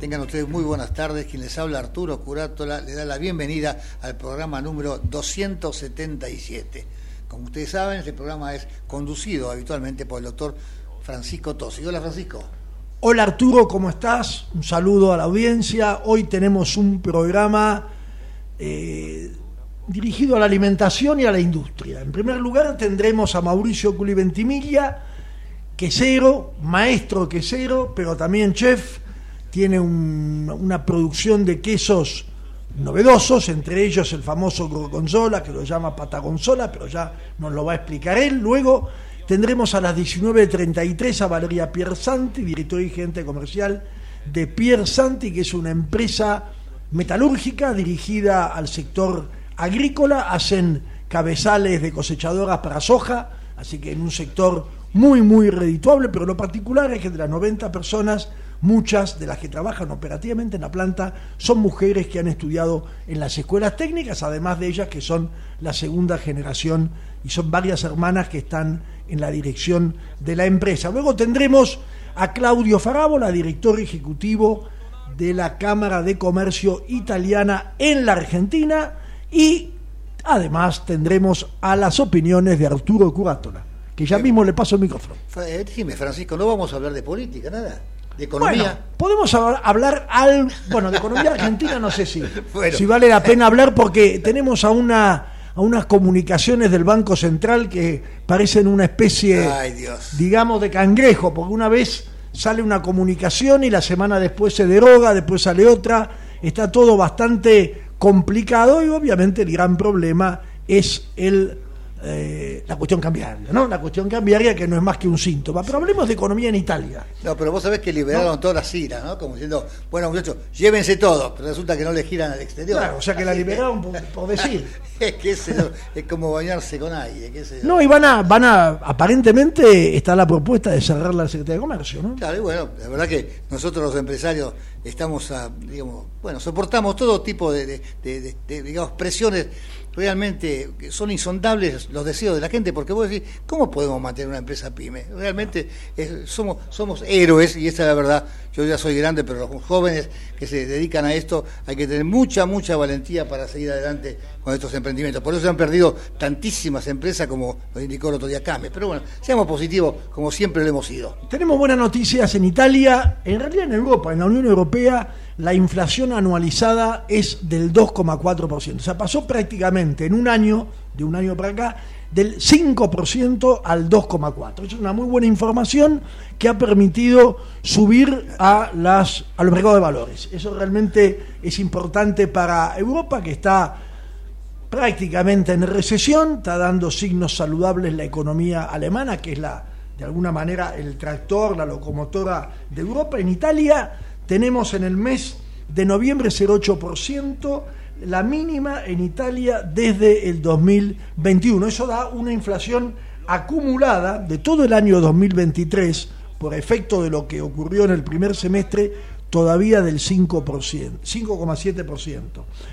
Tengan ustedes muy buenas tardes. Quien les habla Arturo Curátola le da la bienvenida al programa número 277. Como ustedes saben, este programa es conducido habitualmente por el doctor Francisco Tosi. Hola Francisco. Hola Arturo, ¿cómo estás? Un saludo a la audiencia. Hoy tenemos un programa eh, dirigido a la alimentación y a la industria. En primer lugar tendremos a Mauricio Culiventimiglia, quesero, maestro quesero, pero también chef tiene una producción de quesos novedosos, entre ellos el famoso gorgonzola, que lo llama patagonzola, pero ya nos lo va a explicar él. Luego tendremos a las 19.33 a Valeria Piersanti, director y gerente comercial de Piersanti, que es una empresa metalúrgica dirigida al sector agrícola, hacen cabezales de cosechadoras para soja, así que en un sector muy, muy redituable, pero lo particular es que de las 90 personas Muchas de las que trabajan operativamente en la planta son mujeres que han estudiado en las escuelas técnicas, además de ellas que son la segunda generación y son varias hermanas que están en la dirección de la empresa. Luego tendremos a Claudio Farabola, director ejecutivo de la Cámara de Comercio Italiana en la Argentina y además tendremos a las opiniones de Arturo Curátola, que ya mismo le paso el micrófono. Eh, dime, Francisco, no vamos a hablar de política, nada de economía. podemos hablar al, bueno, de economía argentina no sé si, si vale la pena hablar porque tenemos a una a unas comunicaciones del Banco Central que parecen una especie, digamos, de cangrejo, porque una vez sale una comunicación y la semana después se deroga, después sale otra, está todo bastante complicado y obviamente el gran problema es el eh, la cuestión cambiaria, ¿no? La cuestión cambiaria que no es más que un síntoma. Pero hablemos de economía en Italia. No, pero vos sabés que liberaron todas las iras, ¿no? Como diciendo, bueno, muchachos, llévense todo, pero resulta que no le giran al exterior. Claro, o sea que la liberaron por, decir. es que es, es, como bañarse con aire. no, y van a, van a, aparentemente está la propuesta de cerrar la Secretaría de Comercio, ¿no? Claro, y bueno, la verdad que nosotros los empresarios estamos, a, digamos, bueno, soportamos todo tipo de, de digamos, presiones realmente son insondables los deseos de la gente, porque vos decís, ¿cómo podemos mantener una empresa pyme? Realmente somos, somos héroes, y esta es la verdad, yo ya soy grande, pero los jóvenes que se dedican a esto hay que tener mucha, mucha valentía para seguir adelante con estos emprendimientos. Por eso se han perdido tantísimas empresas como lo indicó el otro día Came. Pero bueno, seamos positivos como siempre lo hemos sido. Tenemos buenas noticias en Italia, en realidad en Europa, en la Unión Europea la inflación anualizada es del 2,4%. O sea, pasó prácticamente en un año, de un año para acá, del 5% al 2,4%. Es una muy buena información que ha permitido subir a, las, a los mercados de valores. Eso realmente es importante para Europa, que está prácticamente en recesión, está dando signos saludables la economía alemana, que es la de alguna manera el tractor, la locomotora de Europa. En Italia tenemos en el mes de noviembre 0,8%, la mínima en Italia desde el 2021. Eso da una inflación acumulada de todo el año 2023 por efecto de lo que ocurrió en el primer semestre todavía del 5%, 5,7%.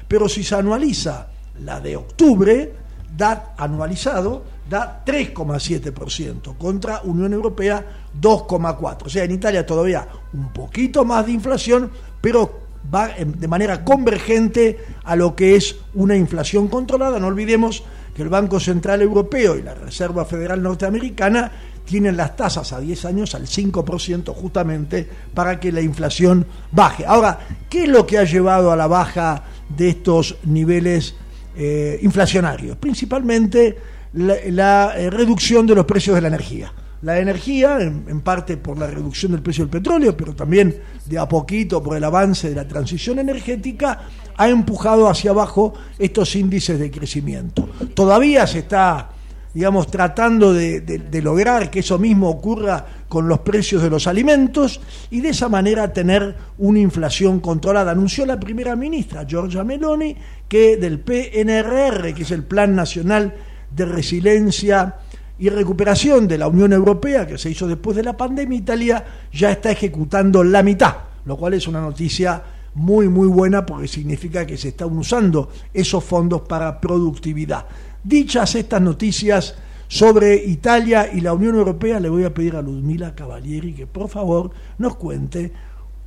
Pero si se anualiza la de octubre, da anualizado, da 3,7% contra Unión Europea 2,4%. O sea, en Italia todavía un poquito más de inflación, pero va de manera convergente a lo que es una inflación controlada. No olvidemos que el Banco Central Europeo y la Reserva Federal Norteamericana tienen las tasas a 10 años al 5% justamente para que la inflación baje. Ahora, ¿qué es lo que ha llevado a la baja de estos niveles eh, inflacionarios? Principalmente la, eh, reducción de los precios de la energía. La energía, en, parte por la reducción del precio del petróleo, pero también de a poquito por el avance de la transición energética, ha empujado hacia abajo estos índices de crecimiento. Todavía se está, digamos, tratando de, de lograr que eso mismo ocurra con los precios de los alimentos y de esa manera tener una inflación controlada. Anunció la primera ministra, Giorgia Meloni, que del PNRR, que es el Plan Nacional de resiliencia y recuperación de la Unión Europea que se hizo después de la pandemia, Italia ya está ejecutando la mitad, lo cual es una noticia muy muy buena porque significa que se están usando esos fondos para productividad. Dichas estas noticias sobre Italia y la Unión Europea, le voy a pedir a Ludmila Cavalieri que por favor nos cuente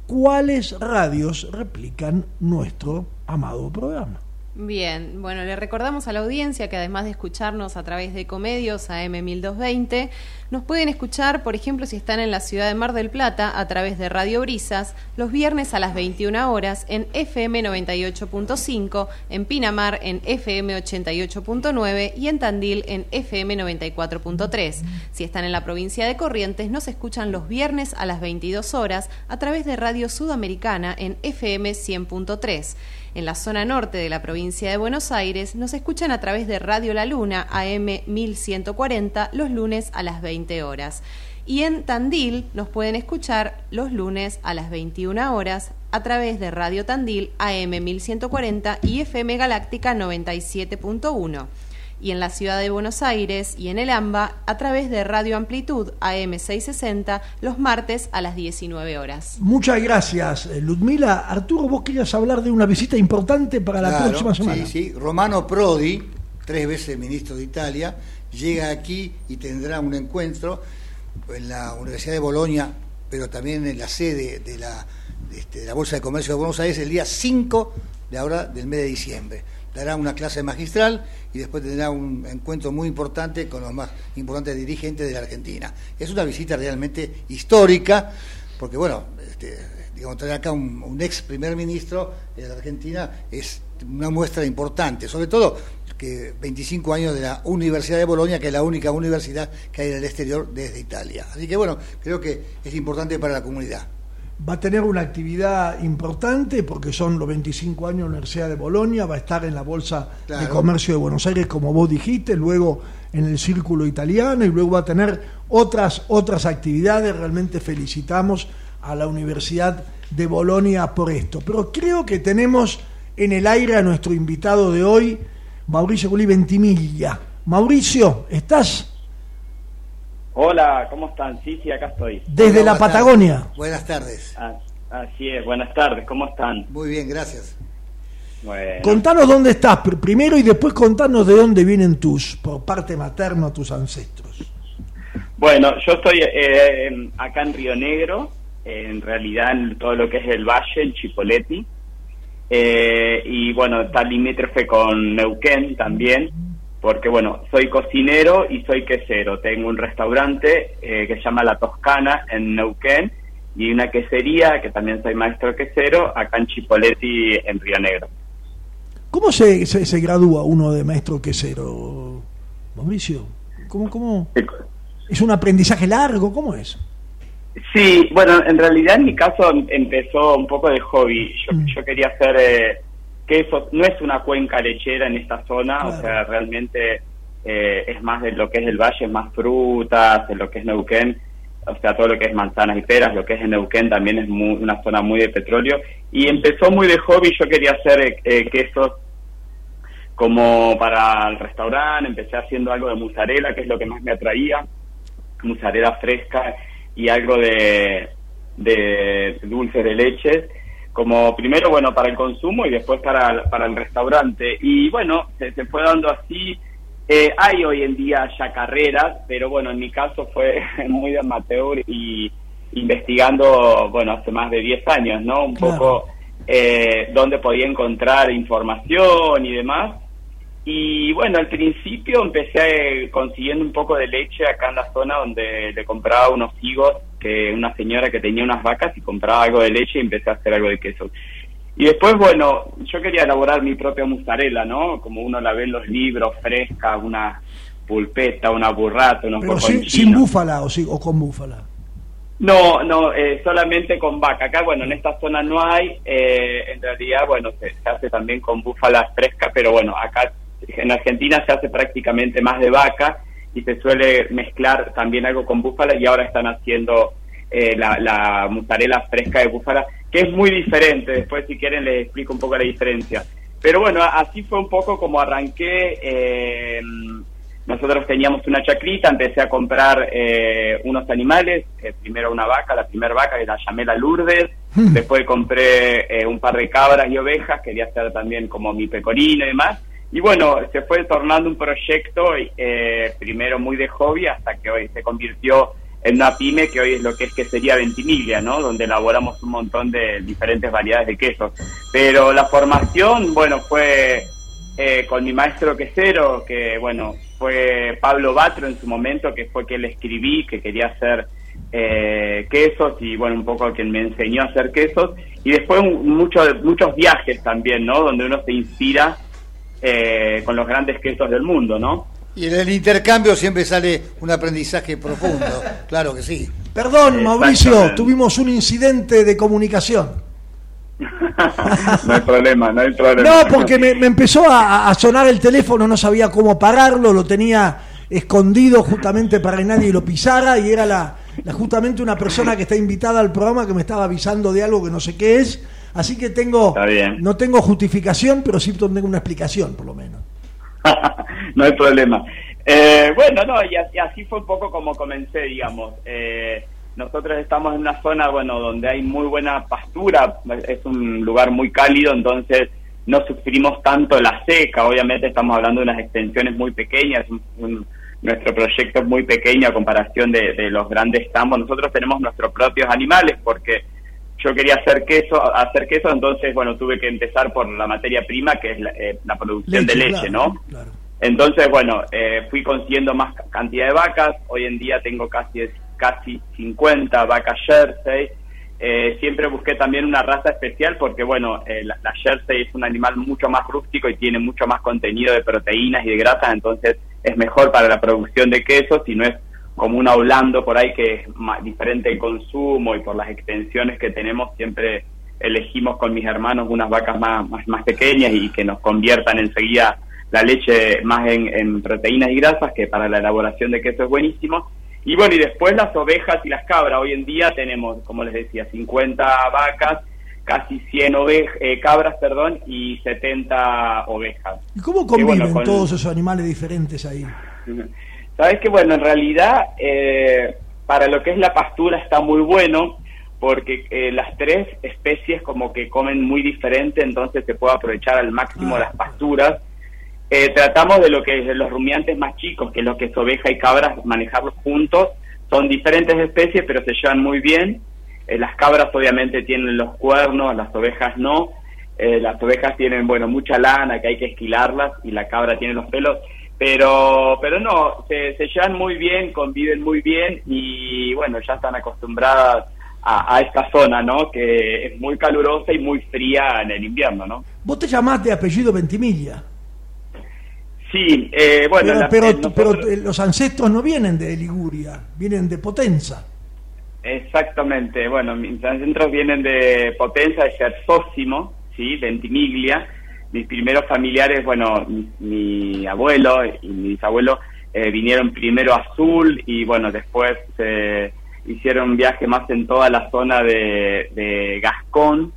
cuáles radios replican nuestro amado programa. Bien, bueno, le recordamos a la audiencia que además de escucharnos a través de Comedios a M1220, nos pueden escuchar, por ejemplo, si están en la ciudad de Mar del Plata, a través de Radio Brisas, los viernes a las 21 horas en FM 98.5, en Pinamar en FM 88.9 y en Tandil en FM 94.3. Si están en la provincia de Corrientes, nos escuchan los viernes a las 22 horas a través de Radio Sudamericana en FM 100.3. En la zona norte de la provincia de Buenos Aires nos escuchan a través de Radio La Luna AM 1140 los lunes a las 20 horas. Y en Tandil nos pueden escuchar los lunes a las 21 horas a través de Radio Tandil AM 1140 y FM Galáctica 97.1 y en la ciudad de Buenos Aires y en el AMBA a través de Radio Amplitud AM660 los martes a las 19 horas. Muchas gracias, eh, Ludmila. Arturo, vos querías hablar de una visita importante para la próxima semana. Sí, sí. Romano Prodi, tres veces ministro de Italia, llega aquí y tendrá un encuentro en la Universidad de Bolonia, pero también en la sede de la, este, de la Bolsa de Comercio de Buenos Aires el día 5 de ahora del mes de diciembre dará una clase magistral y después tendrá un encuentro muy importante con los más importantes dirigentes de la Argentina. Es una visita realmente histórica, porque bueno, este, digamos, traer acá un, ex primer ministro de la Argentina es una muestra importante, sobre todo que 25 años de la Universidad de Bolonia, que es la única universidad que hay en el exterior desde Italia. Así que bueno, creo que es importante para la comunidad va a tener una actividad importante porque son los 25 años de la Universidad de Bolonia, va a estar en la Bolsa de Comercio de Buenos Aires, como vos dijiste, luego en el Círculo Italiano y luego va a tener otras, otras actividades. Realmente felicitamos a la Universidad de Bolonia por esto. Pero creo que tenemos en el aire a nuestro invitado de hoy, Mauricio Gulli Ventimiglia. Mauricio, ¿estás? Hola, ¿cómo están? Sí, sí, acá estoy. Desde la Patagonia. Buenas tardes. Ah, así es, buenas tardes, ¿cómo están? Muy bien, gracias. Bueno. Contanos dónde estás primero y después contanos de dónde vienen tus, por parte materna, tus ancestros. Bueno, yo estoy eh, acá en Río Negro, en realidad en todo lo que es el valle, en Chipoleti, eh, y bueno, está limítrofe con Neuquén también, porque bueno, soy cocinero y soy quesero. Tengo un restaurante eh, que se llama La Toscana en Neuquén y una quesería, que también soy maestro quesero, acá en Chipoleti, en Río Negro. ¿Cómo se, se, gradúa uno de maestro quesero, Mauricio? ¿Cómo, cómo? ¿Es un aprendizaje largo? ¿Cómo es? Sí, bueno, en realidad en mi caso empezó un poco de hobby. Yo, mm. yo quería hacer eh, queso, no es una cuenca lechera en esta zona, o sea, realmente eh, es más de lo que es el valle, es más frutas, de lo que es Neuquén, o sea, todo lo que es manzanas y peras, lo que es en Neuquén también es una zona muy de petróleo. Y empezó muy de hobby, yo quería hacer eh, eh, quesos como para el restaurante, empecé haciendo algo de mozzarella, que es lo que más me atraía, mozzarella fresca y algo de, de dulces de leche, como primero, bueno, para el consumo y después para, para el restaurante. Y bueno, se, se fue dando así. Eh, hay hoy en día ya carreras, pero bueno, en mi caso fue muy de amateur y investigando, bueno, hace más de 10 años, ¿no? Un poco eh, dónde podía encontrar información y demás. Y bueno, al principio empecé consiguiendo un poco de leche acá en la zona donde le compraba unos higos, que una señora que tenía unas vacas y compraba algo de leche y empecé a hacer algo de queso. Y después, bueno, yo quería elaborar mi propia mozzarella, ¿no? Como uno la ve en los libros, fresca, una pulpeta, una burrata, unos Pero sin, búfala o, o con búfala. No, no, eh, solamente con vaca. Acá, bueno, en esta zona no hay. Eh, en realidad, bueno, se, se, hace también con búfala fresca, pero bueno, acá en Argentina se hace prácticamente más de vaca y se suele mezclar también algo con búfala y ahora están haciendo eh, la, la mozzarella fresca de búfala, que es muy diferente. Después, si quieren, les explico un poco la diferencia. Pero bueno, así fue un poco como arranqué. Eh, nosotros teníamos una chacrita, empecé a comprar eh, unos animales, primero una vaca, la primera vaca que la llamé la Lourdes, hmm. después compré un par de cabras y ovejas, quería hacer también como mi pecorino y demás, y bueno, se fue tornando un proyecto, eh, primero muy de hobby, hasta que hoy se convirtió en una pyme que hoy es lo que es que sería Ventimiglia, ¿no? Donde elaboramos un montón de diferentes variedades de quesos. Pero la formación, bueno, fue eh, con mi maestro quesero, que bueno, fue Pablo Batro en su momento, que fue que le escribí, que quería hacer eh, quesos y bueno, un poco quien me enseñó a hacer quesos. Y después muchos muchos viajes también, ¿no? Donde uno se inspira eh, con los grandes quesos del mundo, ¿no? Y en el intercambio siempre sale un aprendizaje profundo, claro que sí. Perdón, Mauricio, tuvimos un incidente de comunicación. no hay problema, no hay problema. No, porque me, empezó a, sonar el teléfono, no sabía cómo pararlo, lo tenía escondido justamente para que nadie lo pisara y era la, justamente una persona que está invitada al programa que me estaba avisando de algo que no sé qué es Así que tengo, no tengo justificación, pero sí tengo una explicación, por lo menos. no hay problema. Eh, bueno, no, y así, fue un poco como comencé, digamos. Eh, nosotros estamos en una zona, bueno, donde hay muy buena pastura, es un lugar muy cálido, entonces no sufrimos tanto la seca. Obviamente estamos hablando de unas extensiones muy pequeñas, nuestro proyecto es muy pequeño a comparación de, de los grandes tambos. Nosotros tenemos nuestros propios animales porque yo quería hacer queso, hacer queso, entonces, bueno, tuve que empezar por la materia prima, que es la, eh, producción de leche, ¿no? Entonces, bueno, eh, fui consiguiendo más cantidad de vacas, hoy en día tengo casi, casi 50 vacas Jersey, eh, siempre busqué también una raza especial porque, bueno, la, la, Jersey es un animal mucho más rústico y tiene mucho más contenido de proteínas y de grasas, entonces es mejor para la producción de quesos y no es como un hablando por ahí que es más diferente el consumo y por las extensiones que tenemos siempre elegimos con mis hermanos unas vacas más, más, pequeñas y que nos conviertan enseguida la leche más en, proteínas y grasas, que para la elaboración de queso es buenísimo. Y bueno, y después las ovejas y las cabras. Hoy en día tenemos, como les decía, 50 vacas, casi 100 eh, cabras, perdón, y 70 ovejas. ¿Y cómo conviven todos esos animales diferentes ahí? Sabes que, bueno, en realidad, eh, para lo que es la pastura está muy bueno, porque eh, las tres especies como que comen muy diferente, entonces se puede aprovechar al máximo Ah, las pasturas. Eh, tratamos de lo que es los rumiantes más chicos, que es lo que es oveja y cabras, manejarlos juntos. Son diferentes especies, pero se llevan muy bien. Eh, las cabras obviamente tienen los cuernos, las ovejas no. Las ovejas tienen, bueno, mucha lana que hay que esquilarlas y la cabra tiene los pelos. Pero, pero no, se, se llevan muy bien, conviven muy bien y bueno, ya están acostumbradas a, a esta zona, ¿no? Que es muy calurosa y muy fría en el invierno, ¿no? Vos te llamás de apellido Ventimiglia. Sí, eh, bueno, pero la- pero- eh, nosotros- pero, eh, los ancestros no vienen de Liguria, vienen de Potenza. Exactamente, bueno, mis ancestros vienen de Potenza, de Cersósimo, ¿sí? Ventimiglia. Mis primeros familiares, bueno, mi, abuelo y mi bisabuelo eh, vinieron primero a Azul y bueno, después eh, hicieron un viaje más en toda la zona de, de Gascón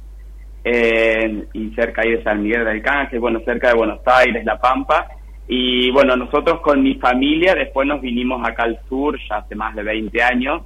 eh, y cerca ahí de San Miguel del Arcángel, bueno, cerca de Buenos Aires, La Pampa. Y bueno, nosotros con mi familia después nos vinimos acá al sur, ya hace más de 20 años,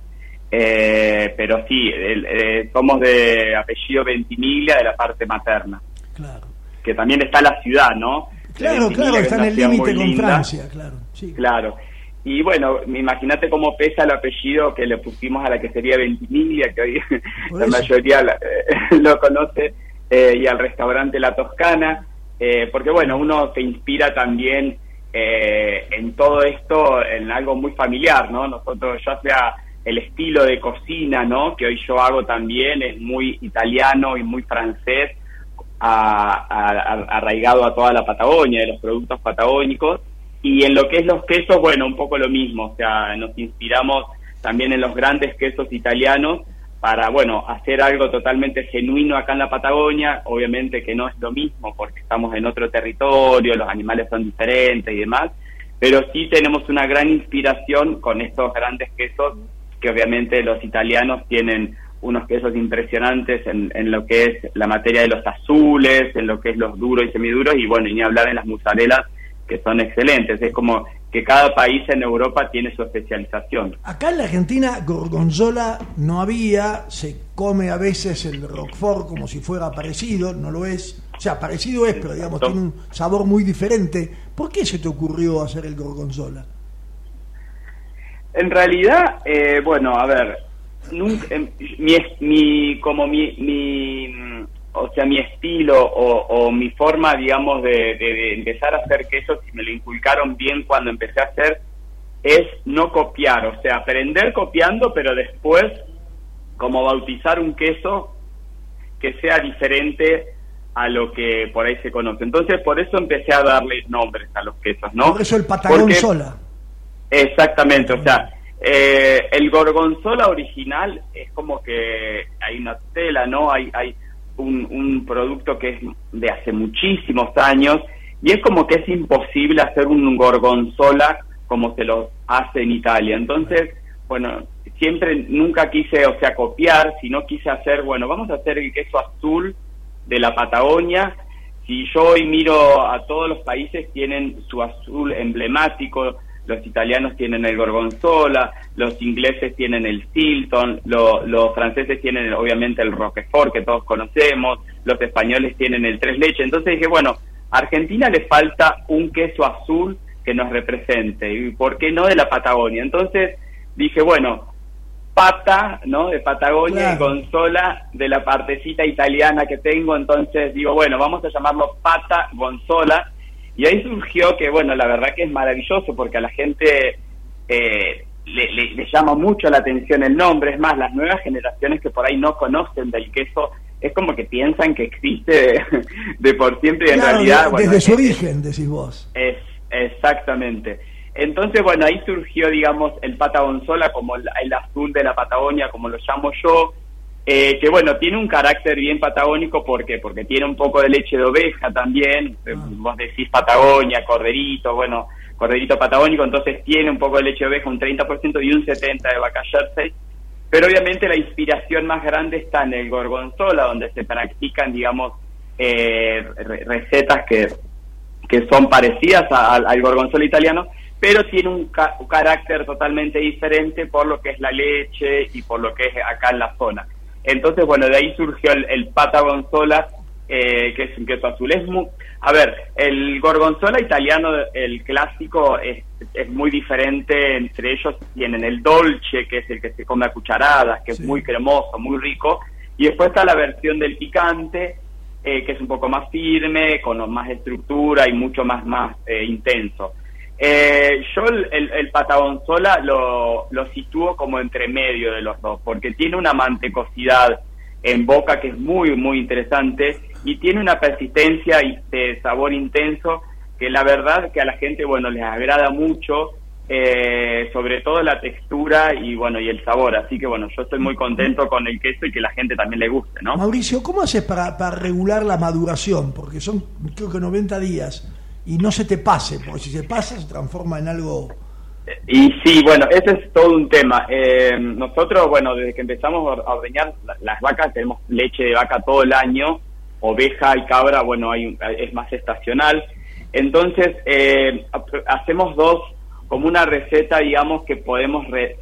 eh, pero sí, eh, somos de apellido Ventimiglia de la parte materna, Claro. Que también está la ciudad, ¿no? Claro, claro, está es en el límite con linda. Francia, claro. Sí. Claro. Y bueno, imagínate cómo pesa el apellido que le pusimos a la que sería Ventimiglia, que hoy la mayoría la- eh, lo conoce, eh, y al restaurante La Toscana, eh, porque bueno, uno se inspira también eh, en todo esto, en algo muy familiar, ¿no? Nosotros, ya sea el estilo de cocina, ¿no? Que hoy yo hago también, es muy italiano y muy francés, a- a- arraigado a toda la Patagonia, de los productos patagónicos. Y en lo que es los quesos, bueno, un poco lo mismo, o sea, nos inspiramos también en los grandes quesos italianos para, bueno, hacer algo totalmente genuino acá en la Patagonia, obviamente que no es lo mismo porque estamos en otro territorio, los animales son diferentes y demás, pero sí tenemos una gran inspiración con estos grandes quesos que obviamente los italianos tienen unos quesos impresionantes en, en lo que es la materia de los azules, en lo que es los duros y semiduros, y bueno, y ni hablar en las mozzarellas que son excelentes. Es como que cada país en Europa tiene su especialización. Acá en la Argentina gorgonzola no había, se come a veces el roquefort como si fuera parecido, no lo es. O sea, parecido es, pero digamos, tiene un sabor muy diferente. ¿Por qué se te ocurrió hacer el gorgonzola? En realidad, eh, bueno, a ver, nunca, em, mi, mi, como mi, mi, mm, o sea, mi estilo o, o mi forma, digamos, de, de- de empezar a hacer quesos, y me lo inculcaron bien cuando empecé a hacer, es no copiar, o sea, aprender copiando, pero después, como bautizar un queso que sea diferente a lo que por ahí se conoce. Entonces, por eso empecé a darle nombres a los quesos, ¿no? Por eso el patagón Porque- sola. Exactamente, o sea, eh, el gorgonzola original es como que hay una tela, ¿no? Hay, hay un, un producto que es de hace muchísimos años y es como que es imposible hacer un gorgonzola como se lo hace en Italia. Entonces, bueno, siempre nunca quise, o sea, copiar, sino quise hacer, bueno, vamos a hacer el queso azul de la Patagonia. Si yo hoy miro a todos los países tienen su azul emblemático, los italianos tienen el gorgonzola, los ingleses tienen el Stilton, lo- los franceses tienen obviamente el Roquefort que todos conocemos, los españoles tienen el tres leche. Entonces dije, bueno, a Argentina le falta un queso azul que nos represente, y por qué no de la Patagonia. Entonces dije, bueno, pata, ¿no? De Patagonia y. Gonzola de la partecita italiana que tengo, entonces digo, bueno, vamos a llamarlo Pata Gonzola. Y ahí surgió que, bueno, la verdad que es maravilloso porque a la gente eh, le, le- le llama mucho la atención el nombre. Es más, las nuevas generaciones que por ahí no conocen del queso, es como que piensan que existe de, de por siempre y en Claro, realidad... bueno, desde su origen, decís vos. es, exactamente. Entonces, bueno, ahí surgió, digamos, el patagonzola como el, el azul de la Patagonia, como lo llamo yo, eh, que bueno, tiene un carácter bien patagónico, ¿por qué? Porque tiene un poco de leche de oveja también, eh, Ah. vos decís Patagonia, corderito, bueno, corderito patagónico, entonces tiene un poco de leche de oveja, un 30% y un 70% de vaca jersey, pero obviamente la inspiración más grande está en el gorgonzola, donde se practican, digamos, eh, re- recetas que, que son parecidas a- al, al gorgonzola italiano, pero tiene un, ca- un carácter totalmente diferente por lo que es la leche y por lo que es acá en la zona. Entonces, bueno, de ahí surgió el, el pata gonzola, eh, que es un queso azul. Es muy, a ver, el gorgonzola italiano, el clásico, es, es muy diferente entre ellos. Tienen el dolce, que es el que se come a cucharadas, que es muy cremoso, muy rico. Y después está la versión del picante, eh, que es un poco más firme, con más estructura y mucho más, más eh, intenso. Eh, yo el, el, patagonzola lo, lo sitúo como entre medio de los dos, porque tiene una mantecosidad en boca que es muy, muy interesante y tiene una persistencia y de sabor intenso que la verdad que a la gente, bueno, les agrada mucho, eh, sobre todo la textura y bueno, y el sabor. Así que bueno, yo estoy muy contento con el queso y que la gente también le guste, ¿no? Mauricio, ¿cómo haces para, para regular la maduración? Porque son creo que 90 días y no se te pase, porque si se pasa se transforma en algo... Y sí, bueno, ese es todo un tema. Eh, nosotros, bueno, desde que empezamos a ordeñar las vacas, tenemos leche de vaca todo el año, oveja y cabra, bueno, hay es más estacional. Entonces, eh, hacemos dos, como una receta, digamos, que podemos re,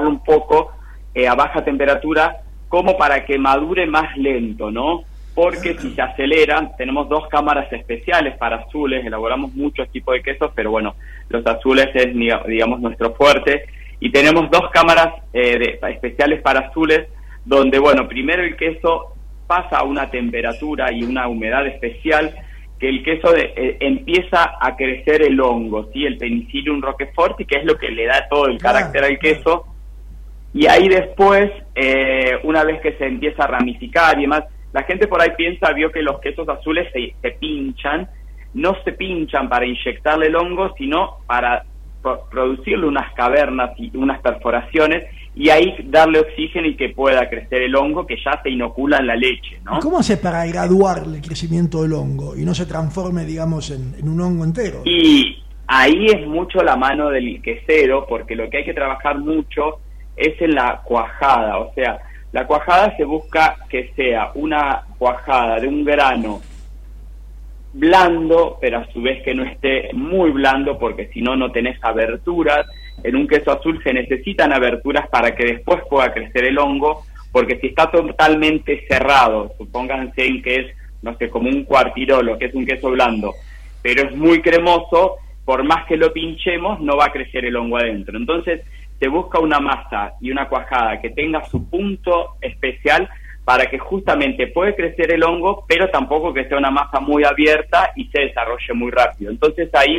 un poco eh, a baja temperatura, como para que madure más lento, ¿no? Porque si se aceleran, tenemos dos cámaras especiales para azules, elaboramos muchos tipos de quesos, pero bueno, los azules es, digamos, nuestro fuerte, y tenemos dos cámaras eh, especiales para azules, donde, bueno, primero el queso pasa a una temperatura y una humedad especial, que el queso eh, empieza a crecer el hongo, ¿sí? el penicillium roquefort, que es lo que le da todo el carácter al queso, y ahí después, eh, una vez que se empieza a ramificar y demás, la gente por ahí piensa, vio que los quesos azules se, se pinchan, no se pinchan para inyectarle el hongo, sino para producirle unas cavernas y unas perforaciones y ahí darle oxígeno y que pueda crecer el hongo que ya se inocula en la leche. ¿no? ¿Cómo hace para graduar el crecimiento del hongo y no se transforme, digamos, en, en, un hongo entero? Y ahí es mucho la mano del quesero, porque lo que hay que trabajar mucho es en la cuajada, o sea, la cuajada se busca que sea una cuajada de un grano blando, pero a su vez que no esté muy blando, porque si no, no tenés aberturas. En un queso azul se necesitan aberturas para que después pueda crecer el hongo, porque si está totalmente cerrado, supónganse que es, no sé, como un cuartirolo, que es un queso blando, pero es muy cremoso, por más que lo pinchemos, no va a crecer el hongo adentro. Entonces, se busca una masa y una cuajada que tenga su punto especial para que justamente puede crecer el hongo, pero tampoco que sea una masa muy abierta y se desarrolle muy rápido. Entonces ahí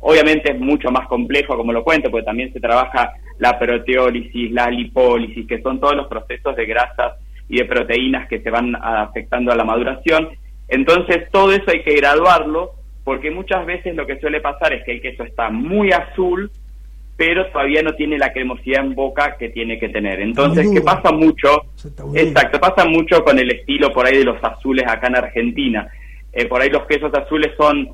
obviamente es mucho más complejo, como lo cuento, porque también se trabaja la proteólisis, la lipólisis, que son todos los procesos de grasas y de proteínas que se van afectando a la maduración. Entonces todo eso hay que graduarlo, porque muchas veces lo que suele pasar es que el queso está muy azul, pero todavía no tiene la cremosidad en boca que tiene que tener. Entonces, ¿qué pasa mucho? Exacto, pasa mucho con el estilo por ahí de los azules acá en Argentina. Eh, por ahí los quesos azules son,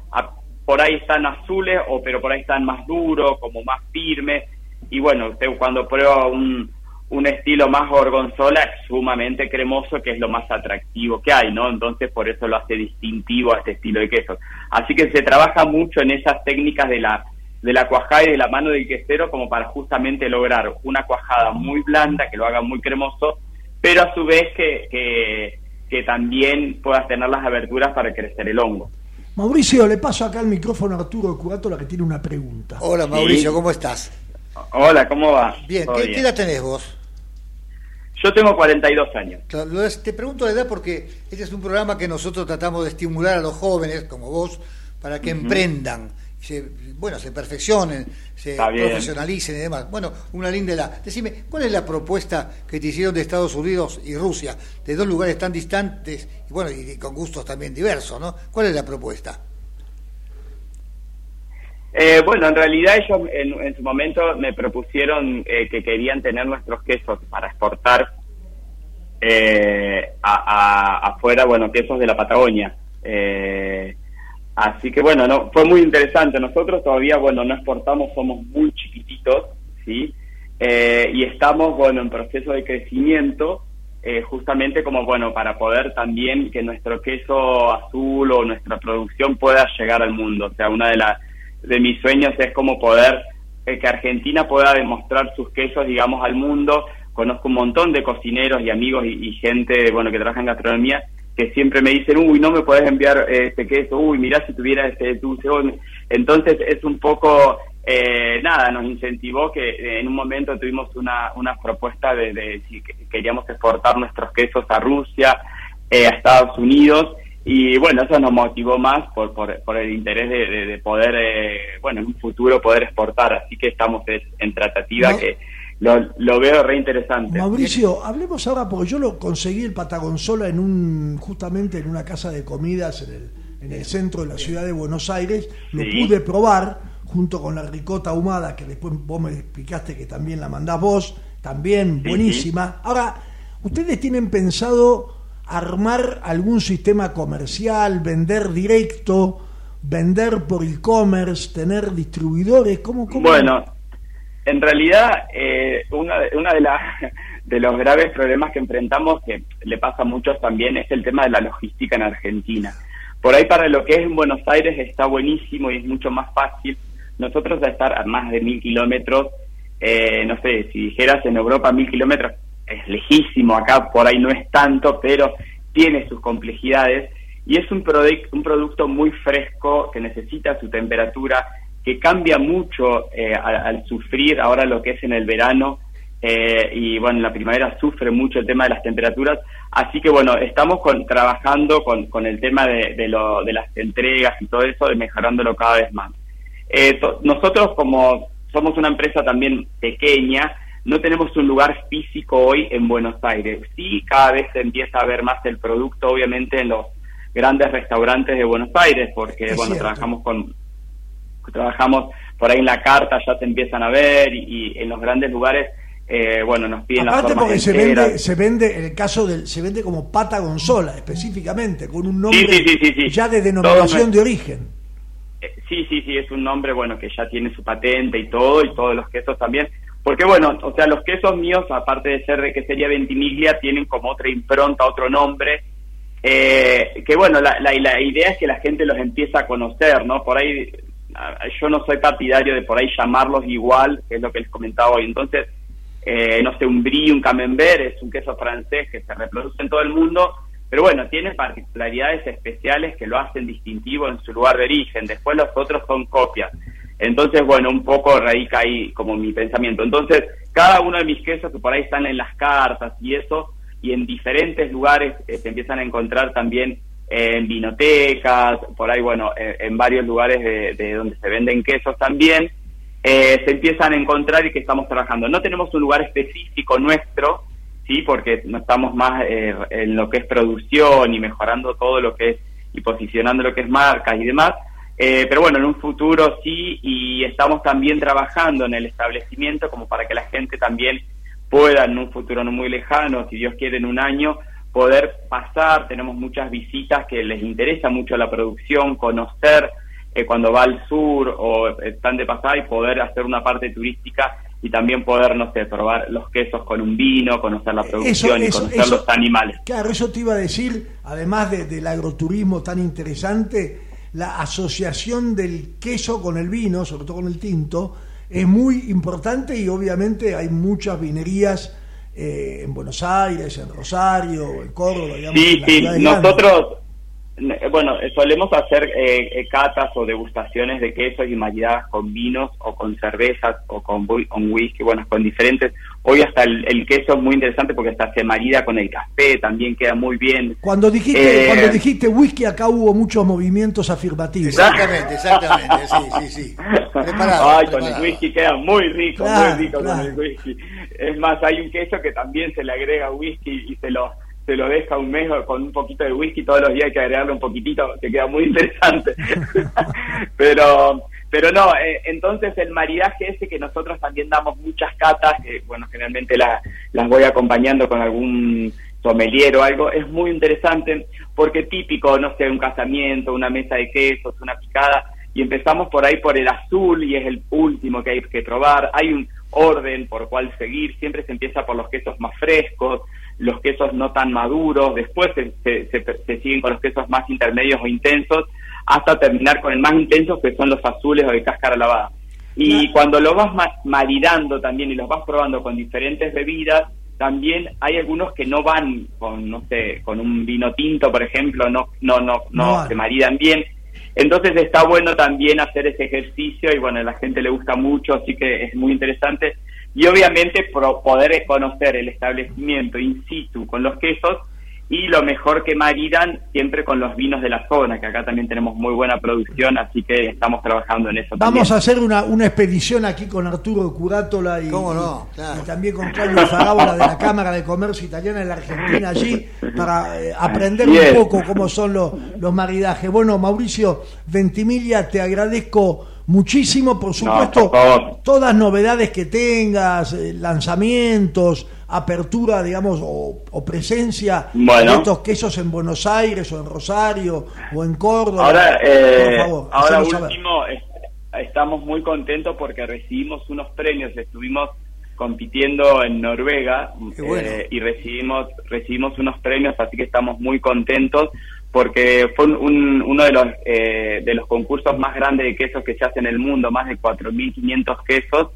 por ahí están azules, o pero por ahí están más duros, como más firmes. Y bueno, usted cuando prueba un, un estilo más gorgonzola es sumamente cremoso, que es lo más atractivo que hay, ¿no? Entonces por eso lo hace distintivo a este estilo de quesos. Así que se trabaja mucho en esas técnicas de la de la cuajada y de la mano del quesero como para justamente lograr una cuajada muy blanda, que lo haga muy cremoso, pero a su vez que, que, también puedas tener las aberturas para crecer el hongo. Mauricio, le paso acá el micrófono a Arturo la que tiene una pregunta. Hola Mauricio, ¿cómo estás? Hola, ¿cómo va? Bien, ¿qué, edad tenés vos? Yo tengo 42 años. Te pregunto la edad porque este es un programa que nosotros tratamos de estimular a los jóvenes, como vos, para que emprendan se, bueno, se perfeccionen, se profesionalicen y demás. Bueno, una linda edad. Decime, ¿cuál es la propuesta que te hicieron de Estados Unidos y Rusia, de dos lugares tan distantes y bueno, y con gustos también diversos, ¿no? ¿Cuál es la propuesta? Eh, bueno, en realidad ellos en, su momento me propusieron eh, que querían tener nuestros quesos para exportar eh, a, afuera, bueno, quesos de la Patagonia. Eh, Así que bueno, no, fue muy interesante. Nosotros todavía, bueno, no exportamos, somos muy chiquititos, ¿sí? Eh, y estamos, bueno, en proceso de crecimiento, eh, justamente como, bueno, para poder también que nuestro queso azul o nuestra producción pueda llegar al mundo. O sea, una de, las de mis sueños es como poder eh, que Argentina pueda demostrar sus quesos, digamos, al mundo, conozco un montón de cocineros y amigos y, gente, bueno, que trabaja en gastronomía, que siempre me dicen, uy, no me puedes enviar este queso, uy, mirá si tuviera este dulce. Entonces es un poco, eh, nada, nos incentivó que en un momento tuvimos una, una propuesta de, de si queríamos exportar nuestros quesos a Rusia, eh, a Estados Unidos, y bueno, eso nos motivó más por, por, el interés de, poder, eh, bueno, en un futuro poder exportar, así que estamos en tratativa que lo, veo re interesante. Mauricio, hablemos ahora, porque yo lo conseguí el Patagonzola en un, justamente en una casa de comidas en el, en el centro de la ciudad de Buenos Aires, lo pude probar junto con la ricota ahumada, que después vos me explicaste que también la mandás vos, también buenísima. Ahora, ¿ustedes tienen pensado armar algún sistema comercial, vender directo, vender por e-commerce, tener distribuidores? ¿Cómo, Bueno, en realidad, eh, una, de, las de los graves problemas que enfrentamos, que le pasa a muchos también, es el tema de la logística en Argentina. Por ahí para lo que es en Buenos Aires está buenísimo y es mucho más fácil. Nosotros a estar a más de mil kilómetros, eh, no sé, si dijeras en Europa mil kilómetros, es lejísimo, acá por ahí no es tanto, pero tiene sus complejidades y es un, un producto muy fresco que necesita su temperatura, que cambia mucho eh, al, sufrir ahora lo que es en el verano eh, y bueno, en la primavera sufre mucho el tema de las temperaturas, así que bueno, estamos con, trabajando con, con el tema de, lo, de las entregas y todo eso, de mejorándolo cada vez más. Eh, nosotros como somos una empresa también pequeña, no tenemos un lugar físico hoy en Buenos Aires. Sí, cada vez se empieza a ver más el producto, obviamente, en los grandes restaurantes de Buenos Aires, porque, bueno, trabajamos con trabajamos por ahí en la carta, ya se empiezan a ver, y, en los grandes lugares, eh, bueno, nos piden Aparte las porque se vende, se vende, en el caso del, se vende como pata gonzola, específicamente, con un nombre ya de denominación de origen. Eh, sí, sí, sí, es un nombre, bueno, que ya tiene su patente y todo, y todos los quesos también porque bueno, o sea, los quesos míos, aparte de ser de quesería Ventimiglia, tienen como otra impronta, otro nombre, eh, que bueno, la, la, idea es que la gente los empiece a conocer, ¿no? Por ahí, yo no soy partidario de por ahí llamarlos igual, que es lo que les comentaba hoy. Entonces, eh, no sé, un brie, un camembert, es un queso francés que se reproduce en todo el mundo, pero bueno, tiene particularidades especiales que lo hacen distintivo en su lugar de origen. Después los otros son copias. Entonces, bueno, un poco radica ahí como mi pensamiento. Entonces, cada uno de mis quesos que por ahí están en las cartas y eso, y en diferentes lugares eh, se empiezan a encontrar también en vinotecas, por ahí, bueno, en varios lugares de, donde se venden quesos también, eh, se empiezan a encontrar y que estamos trabajando. No tenemos un lugar específico nuestro, sí, porque no estamos más eh, en lo que es producción y mejorando todo lo que es y posicionando lo que es marcas y demás, eh, pero bueno, en un futuro sí, y estamos también trabajando en el establecimiento como para que la gente también pueda en un futuro no muy lejano, si Dios quiere en un año, poder pasar, tenemos muchas visitas que les interesa mucho la producción, conocer eh, cuando va al sur o están de pasada y poder hacer una parte turística y también poder, no sé, probar los quesos con un vino, conocer la producción y conocer los animales. Claro, eso te iba a decir, además del agroturismo tan interesante, la asociación del queso con el vino, sobre todo con el tinto, es muy importante y obviamente hay muchas vinerías eh, en Buenos Aires, en Rosario, en Córdoba. Digamos, sí, sí, nosotros, eh, bueno, solemos hacer eh, catas o degustaciones de quesos y maridadas con vinos o con cervezas o con, con whisky, bueno, con diferentes. Hoy hasta el, queso es muy interesante porque hasta se marida con el café, también queda muy bien. Cuando dijiste, eh, cuando dijiste whisky, acá hubo muchos movimientos afirmativos. Exactamente, exactamente, sí, sí, sí. Ay, con el whisky queda muy rico, muy rico con el whisky. Es más, hay un queso que también se le agrega whisky y se lo se lo deja un mes con un poquito de whisky, todos los días hay que agregarle un poquitito, que queda muy interesante. pero pero no, eh, entonces el maridaje ese que nosotros también damos muchas catas, que bueno, generalmente las voy acompañando con algún sommelier o algo, es muy interesante porque típico, no sé, un casamiento, una mesa de quesos, una picada, y empezamos por ahí por el azul y es el último que hay que probar, hay un orden por cuál seguir, siempre se empieza por los quesos más frescos, los quesos no tan maduros, después se, se, siguen con los quesos más intermedios o intensos, hasta terminar con el más intenso que son los azules o de cáscara lavada. Y cuando lo vas maridando también y los vas probando con diferentes bebidas, también hay algunos que no van con, no sé, con un vino tinto, por ejemplo, no, no, no, no, No. se maridan bien. Entonces está bueno también hacer ese ejercicio y bueno, a la gente le gusta mucho, así que es muy interesante. Y obviamente poder conocer el establecimiento in situ con los quesos y lo mejor que maridan siempre con los vinos de la zona, que acá también tenemos muy buena producción, así que estamos trabajando en eso. Vamos a hacer una, una expedición aquí con Arturo Curátola y, ¿Cómo no? Claro. y también con Claudio Farabola de la Cámara de Comercio Italiana en la Argentina allí para eh, aprender un poco cómo son los, los maridajes. Bueno, Mauricio Ventimiglia, te agradezco muchísimo, por supuesto, por favor. todas novedades que tengas, eh, lanzamientos, apertura, digamos, o, o presencia Bueno. de estos quesos en Buenos Aires o en Rosario o en Córdoba. Ahora, eh, por favor, ahora saber. último, es- estamos muy contentos porque recibimos unos premios, estuvimos compitiendo en Noruega bueno. eh, y recibimos recibimos unos premios, así que estamos muy contentos porque fue un- un- uno de los eh, de los concursos más grandes de quesos que se hace en el mundo, más de 4.500 quesos,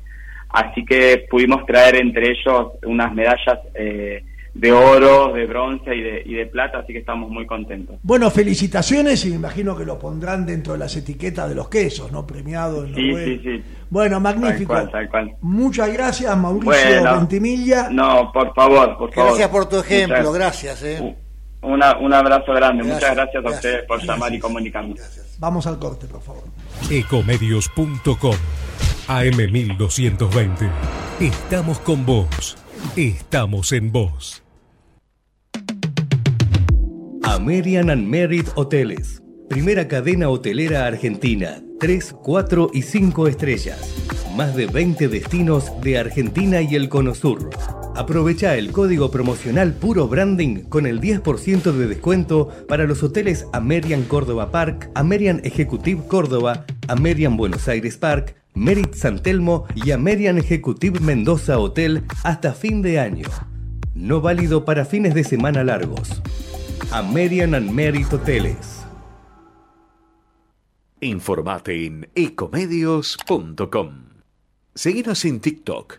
así que pudimos traer entre ellos unas medallas eh, de oro, de bronce y de, y de plata, así que estamos muy contentos. Bueno, felicitaciones y me imagino que lo pondrán dentro de las etiquetas de los quesos, ¿no? Premiado en Sí, sí, sí. Bueno, magnífico. Tal cual, tal cual. Muchas gracias, Mauricio Bueno. Ventimiglia. No, por favor, por favor. Gracias por tu ejemplo, Muchas- gracias. ¿eh? Una, un abrazo grande. Gracias, Muchas gracias a gracias, ustedes por llamar y gracias. Vamos al corte, por favor. Ecomedios.com AM1220. Estamos con vos. Estamos en vos. American and Merit Hoteles. Primera cadena hotelera argentina. 3, 4 y 5 estrellas. Más de 20 destinos de Argentina y el Cono Sur. Aprovecha el código promocional Puro Branding con el 10% de descuento para los hoteles American Córdoba Park, American Ejecutive Córdoba, American Buenos Aires Park, Merit San Telmo y American Ejecutive Mendoza Hotel hasta fin de año. No válido para fines de semana largos. American and Merit Hoteles. Informate en ecomedios.com. Seguinos en TikTok,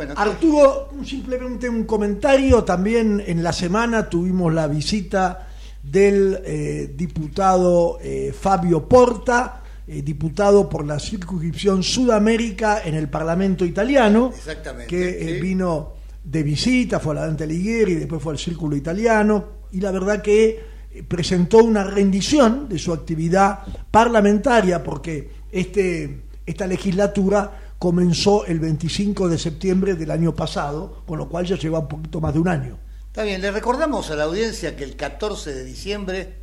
Bueno, Arturo, simplemente un comentario. También en la semana tuvimos la visita del eh, diputado eh, Fabio Porta, eh, diputado por la circunscripción Sudamérica en el Parlamento italiano, Exactamente, que sí. vino de visita, fue a la Dante Alighieri, después fue al Círculo Italiano, y la verdad que presentó una rendición de su actividad parlamentaria, porque este, esta legislatura comenzó el 25 de septiembre del año pasado, con lo cual ya lleva un poquito más de un año. Está bien, le recordamos a la audiencia que el 14 de diciembre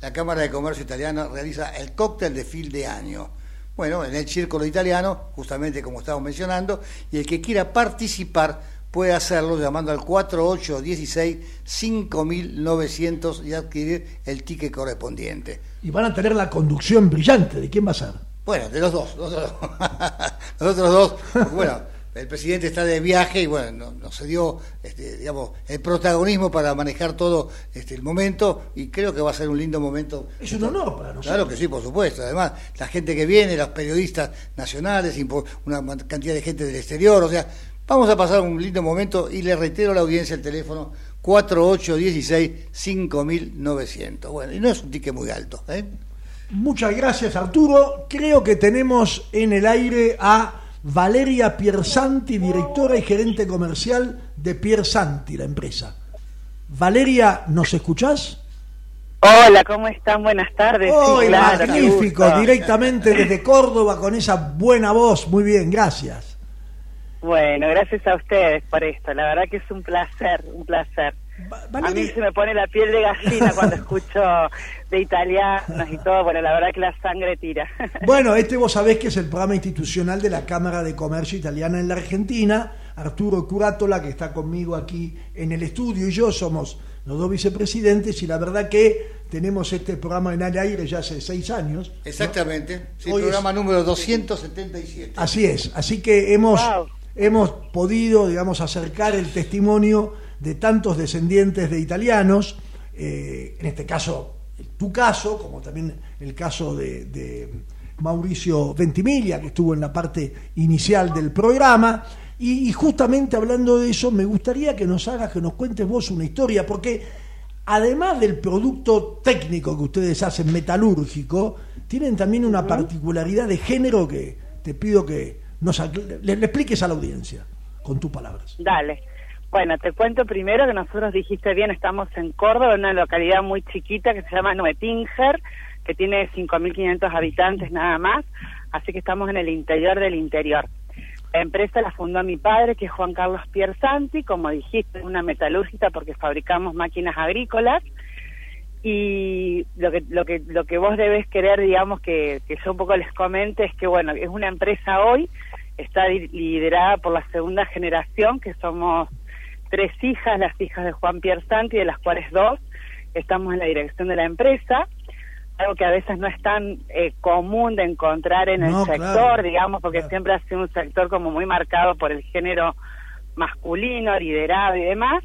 la Cámara de Comercio Italiana realiza el cóctel de fin de año. Bueno, en el Círculo Italiano, justamente como estamos mencionando, y el que quiera participar puede hacerlo llamando al 4816-5900 y adquirir el ticket correspondiente. Y van a tener la conducción brillante. ¿De quién va a ser? Bueno, de los dos, nosotros, nosotros dos, porque, bueno, el presidente está de viaje y bueno, no, se dio, este, digamos, el protagonismo para manejar todo este, el momento y creo que va a ser un lindo momento. Es un honor para nosotros. Claro que sí, por supuesto. Además, la gente que viene, los periodistas nacionales, una cantidad de gente del exterior, o sea, vamos a pasar un lindo momento y le reitero a la audiencia el teléfono 4816-5900. Bueno, y no es un ticket muy alto. ¿eh? Muchas gracias, Arturo. Creo que tenemos en el aire a Valeria Piersanti, directora y gerente comercial de Piersanti, la empresa. Valeria, ¿nos escuchás? Hola, ¿cómo están? Buenas tardes. Hola, magnífico, directamente desde Córdoba con esa buena voz. Muy bien, gracias. Bueno, gracias a ustedes por esto. La verdad que es un placer, un placer. A mí se me pone la piel de gallina cuando escucho de italianos y todo. Bueno, la verdad que la sangre tira. Bueno, este vos sabés que es el programa institucional de la Cámara de Comercio Italiana en la Argentina. Arturo Curátola, que está conmigo aquí en el estudio, y yo somos los dos vicepresidentes, y la verdad que tenemos este programa en el aire ya hace seis años. Exactamente, el programa número 277. Así es, así que hemos, hemos podido, digamos, acercar el testimonio de tantos descendientes de italianos, eh, en este caso tu caso, como también el caso de, Mauricio Ventimiglia, que estuvo en la parte inicial del programa. Y, justamente hablando de eso, me gustaría que nos hagas, que nos cuentes vos una historia, porque además del producto técnico que ustedes hacen, metalúrgico, tienen también una particularidad de género que te pido que nos le expliques a la audiencia, con tus palabras. Dale. Bueno, te cuento primero que nosotros dijiste bien, estamos en Córdoba, una localidad muy chiquita que se llama Nuetinger, que tiene 5.500 habitantes nada más, así que estamos en el interior del interior. La empresa la fundó mi padre, que es Juan Carlos Piersanti, como dijiste, una metalúrgica porque fabricamos máquinas agrícolas. Y lo que, lo que, lo que vos debes querer, digamos, que, que yo un poco les comente, es que, bueno, es una empresa hoy, está liderada por la segunda generación, que somos tres hijas, las hijas de Juan Pierre Santi, de las cuales dos estamos en la dirección de la empresa, algo que a veces no es tan eh, común de encontrar en el sector, digamos, porque siempre ha sido un sector como muy marcado por el género masculino, liderado y demás.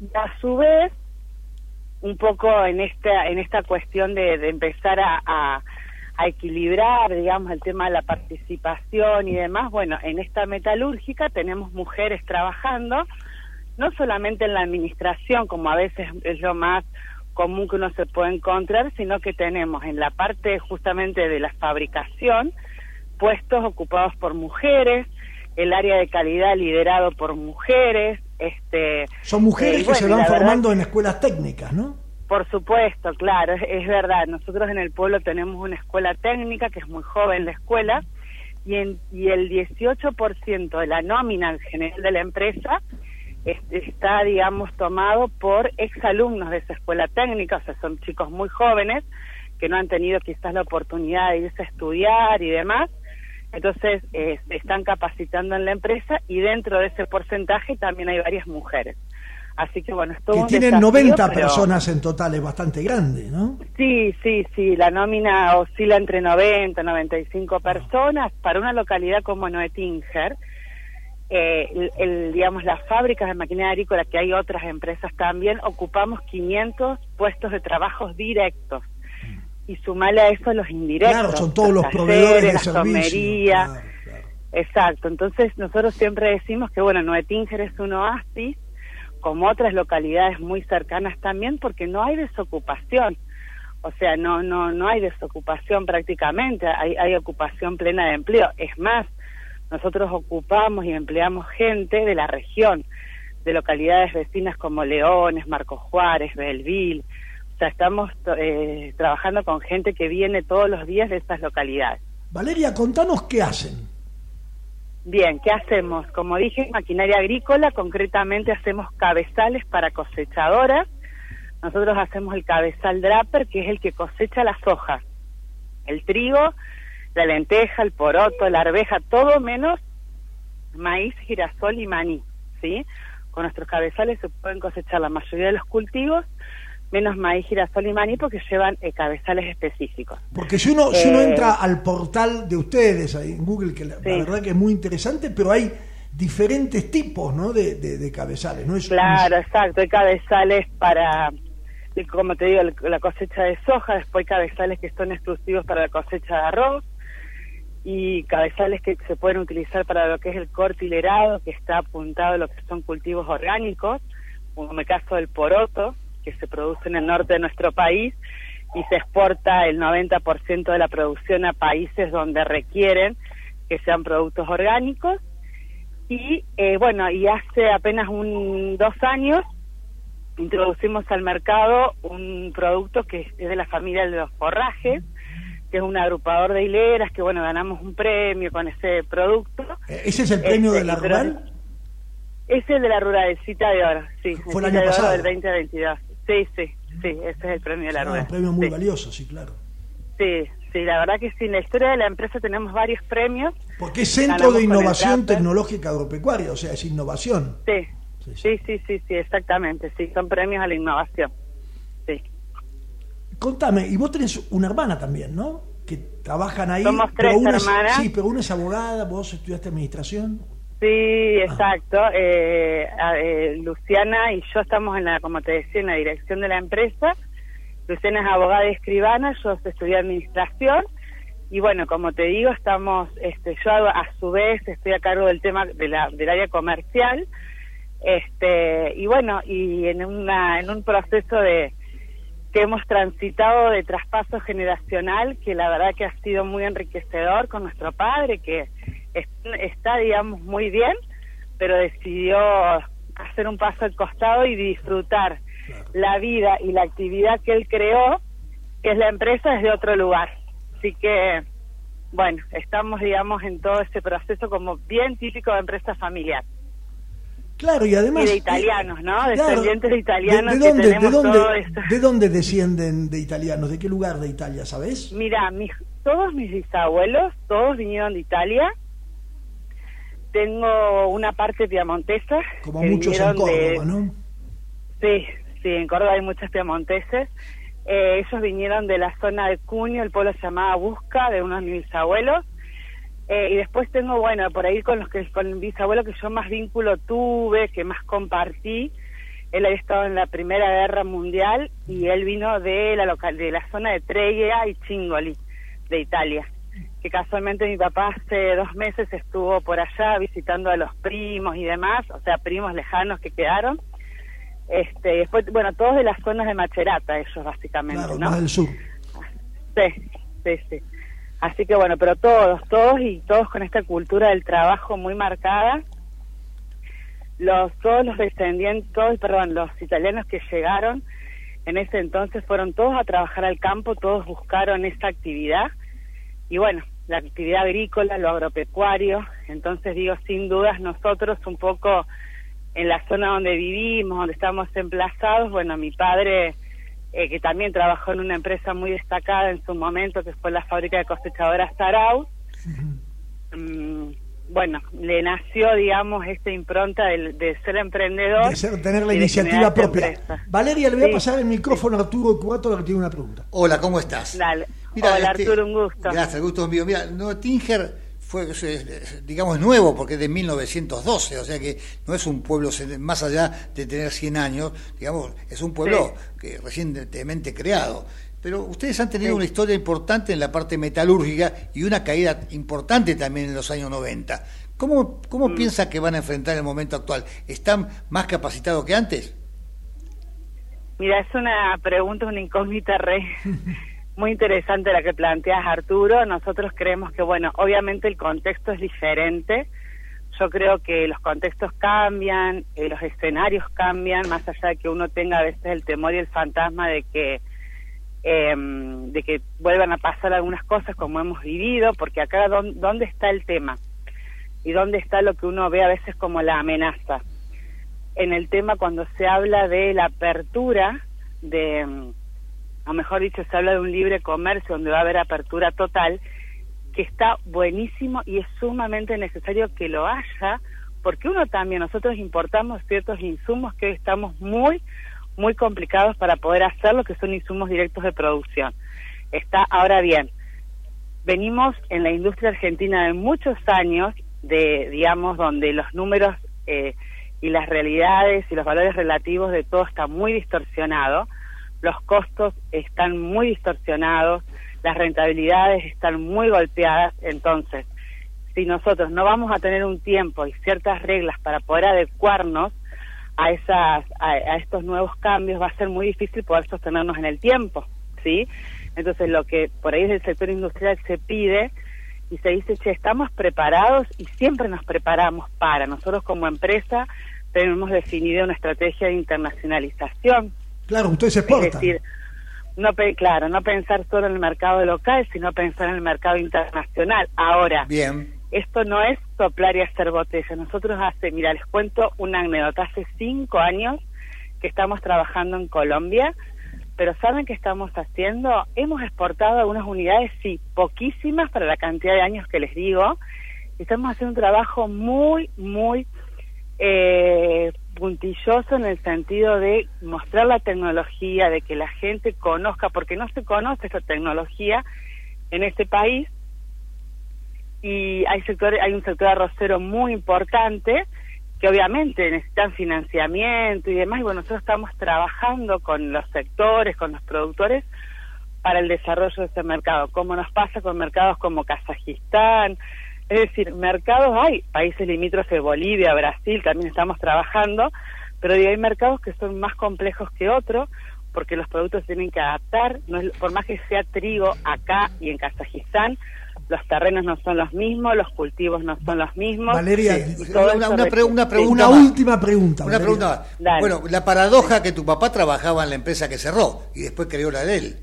Y a su vez, un poco en esta, en esta cuestión de, empezar a, a equilibrar, digamos, el tema de la participación y demás, bueno, en esta metalúrgica tenemos mujeres trabajando, no solamente en la administración, como a veces es lo más común que uno se puede encontrar, sino que tenemos en la parte justamente de la fabricación puestos ocupados por mujeres, el área de calidad liderado por mujeres. Este, Son mujeres eh, que se van formando en escuelas técnicas, ¿no? Por supuesto, claro, es, es, verdad. Nosotros en el pueblo tenemos una escuela técnica que es muy joven la escuela y, en, y el 18% de la nómina en general de la empresa está, digamos, tomado por exalumnos de esa escuela técnica, o sea, son chicos muy jóvenes que no han tenido quizás la oportunidad de irse a estudiar y demás. Entonces, eh, están capacitando en la empresa y dentro de ese porcentaje también hay varias mujeres. Así que bueno, esto que tienen 90 personas en total, es bastante grande, ¿no? Sí, sí, sí, la nómina oscila entre 90 y 95 personas para una localidad como Noetinger eh, el, digamos, las fábricas de maquinaria agrícola, que hay otras empresas también, ocupamos 500 puestos de trabajos directos. Y sumale a eso los indirectos. Claro, son todos los proveedores de servicios. Exacto. Entonces, nosotros siempre decimos que, bueno, Noetinger es un oasis, como otras localidades muy cercanas también, porque no hay desocupación. O sea, no, no, no hay desocupación prácticamente, hay, hay ocupación plena de empleo. Es más, nosotros ocupamos y empleamos gente de la región, de localidades vecinas como Leones, Marcos Juárez, Belville. O sea, estamos eh, trabajando con gente que viene todos los días de estas localidades. Valeria, contanos qué hacen. Bien, ¿qué hacemos? Como dije, maquinaria agrícola, concretamente hacemos cabezales para cosechadoras. Nosotros hacemos el cabezal draper, que es el que cosecha las hojas. El trigo la lenteja, el poroto, la arveja, todo menos maíz, girasol y maní, ¿sí? Con nuestros cabezales se pueden cosechar la mayoría de los cultivos, menos maíz, girasol y maní porque llevan eh, cabezales específicos. Porque si uno, si uno eh, entra al portal de ustedes ahí en Google, que la, verdad que es muy interesante, pero hay diferentes tipos ¿no? de, de, cabezales. ¿no? Es, claro, exacto. Hay cabezales para, como te digo, la cosecha de soja, después hay cabezales que son exclusivos para la cosecha de arroz y cabezales que se pueden utilizar para lo que es el corte hilerado, que está apuntado a lo que son cultivos orgánicos, como el caso del poroto, que se produce en el norte de nuestro país y se exporta el 90% de la producción a países donde requieren que sean productos orgánicos. Y eh, bueno, y hace apenas un dos años introducimos al mercado un producto que es de la familia de los forrajes, que es un agrupador de hileras, que bueno, ganamos un premio con ese producto. Eh, ¿Ese es el premio de la este, rural? Es de la rural, cita de oro, sí. Fue el año pasado. del 2022. Sí, sí, sí, ese es el premio de la rural. Un premio muy valioso, sí, claro. Sí, sí, la verdad que sí, en la historia de la empresa tenemos varios premios. Porque es Centro de Innovación Tecnológica Agropecuaria, o sea, es innovación. Sí, sí, sí, sí, sí, exactamente, sí, son premios a la innovación. Contame, y vos tenés una hermana también, ¿no? Que trabajan ahí. Somos tres hermanas. sí, pero una es abogada, vos estudiaste administración. Sí, exacto. Eh, eh, Luciana y yo estamos en la, como te decía, en la dirección de la empresa. Luciana es abogada y escribana, yo estudié administración. Y bueno, como te digo, estamos, este, yo a su vez estoy a cargo del tema de la, del área comercial. Este, y bueno, y en, una, en un proceso de, que hemos transitado de traspaso generacional, que la verdad que ha sido muy enriquecedor con nuestro padre, que está, digamos, muy bien, pero decidió hacer un paso al costado y disfrutar la vida y la actividad que él creó, que es la empresa, desde otro lugar. Así que, bueno, estamos, digamos, en todo este proceso como bien típico de empresa familiar. Claro, y además... Y de italianos, ¿no? Descendientes de italianos de, dónde, de dónde, ¿De dónde descienden de italianos? ¿De qué lugar de Italia, sabes? Mira, mis, todos mis bisabuelos, todos vinieron de Italia. Tengo una parte piamontesa. Como muchos en Córdoba, ¿no? Sí, sí, en Córdoba hay muchos piamonteses. Eh, ellos vinieron de la zona de Cuño, el pueblo se llamaba Busca, de unos de mis bisabuelos. Eh, y después tengo, bueno, por ahí con los que con el bisabuelo que yo más vínculo tuve, que más compartí. Él había estado en la Primera Guerra Mundial y él vino de la local, de la zona de Treia y Chingoli, de Italia que casualmente mi papá hace dos meses estuvo por allá visitando a los primos y demás, o sea, primos lejanos que quedaron. Este, después, bueno, todos de las zonas de Macherata, ellos básicamente, claro, ¿no? Más del sur. Sí, sí, sí. Así que bueno, pero todos, todos y todos con esta cultura del trabajo muy marcada. Los, todos los descendientes, todos, perdón, los italianos que llegaron en ese entonces fueron todos a trabajar al campo, todos buscaron esa actividad. Y bueno, la actividad agrícola, lo agropecuario. Entonces digo, sin dudas nosotros un poco en la zona donde vivimos, donde estamos emplazados, bueno, mi padre, eh, que también trabajó en una empresa muy destacada en su momento, que fue la fábrica de cosechadoras Sarau, mm, bueno, le nació, digamos, esta impronta de, ser emprendedor. De ser, tener la iniciativa propia. Valeria, le voy a pasar el micrófono a Arturo Cubato, que tiene una pregunta. Hola, ¿cómo estás? Dale. Hola este, Arturo, un gusto. Gracias, el gusto es mío. Mira, no, Tinger fue, digamos, nuevo porque es de 1912, o sea que no es un pueblo más allá de tener 100 años, digamos, es un pueblo que recientemente creado. Pero ustedes han tenido una historia importante en la parte metalúrgica y una caída importante también en los años 90. ¿Cómo, cómo mm. piensa que van a enfrentar el momento actual? ¿Están más capacitados que antes? Mira, es una pregunta, una incógnita re muy interesante la que planteas, Arturo. Nosotros creemos que, bueno, obviamente el contexto es diferente. Yo creo que los contextos cambian, eh, los escenarios cambian, más allá de que uno tenga a veces el temor y el fantasma de que em, de que vuelvan a pasar algunas cosas como hemos vivido, porque acá dónde está el tema y dónde está lo que uno ve a veces como la amenaza. En el tema cuando se habla de la apertura de em, o mejor dicho, se habla de un libre comercio donde va a haber apertura total, que está buenísimo y es sumamente necesario que lo haya, porque uno también, nosotros importamos ciertos insumos que hoy estamos muy, muy complicados para poder hacerlo, que son insumos directos de producción. Está, ahora bien, venimos en la industria argentina de muchos años de, digamos, donde los números eh, y las realidades y los valores relativos de todo está muy distorsionado, los costos están muy distorsionados, las rentabilidades están muy golpeadas, entonces, si nosotros no vamos a tener un tiempo y ciertas reglas para poder adecuarnos a esas a, estos nuevos cambios va a ser muy difícil poder sostenernos en el tiempo, ¿sí? Entonces, lo que por ahí desde el sector industrial se pide y se dice, che, estamos preparados y siempre nos preparamos para. Nosotros como empresa tenemos definido una estrategia de internacionalización. Claro, ustedes exportan. Es decir, no claro, no pensar solo en el mercado local, sino pensar en el mercado internacional. Ahora, bien. Esto no es soplar y hacer botella. Nosotros hace, mira, les cuento una anécdota. Hace cinco años que estamos trabajando en Colombia pero ¿saben qué estamos haciendo? Hemos exportado algunas unidades, sí, poquísimas para la cantidad de años que les digo. Estamos haciendo un trabajo muy, muy eh, puntilloso en el sentido de mostrar la tecnología, de que la gente conozca, porque no se conoce esa tecnología en este país. Y hay, sector, hay un sector arrocero muy importante que obviamente necesitan financiamiento y demás, y bueno, nosotros estamos trabajando con los sectores, con los productores, para el desarrollo de ese mercado, como nos pasa con mercados como Kazajistán, es decir, mercados hay, países limítrofes, Bolivia, Brasil, también estamos trabajando, pero hay mercados que son más complejos que otros, porque los productos tienen que adaptar, no por más que sea trigo acá y en Kazajistán, los terrenos no son los mismos, los cultivos no son los mismos. Valeria, una, una, pregunta una última pregunta. Una pregunta Bueno, la paradoja que tu papá trabajaba en la empresa que cerró y después creó la de él.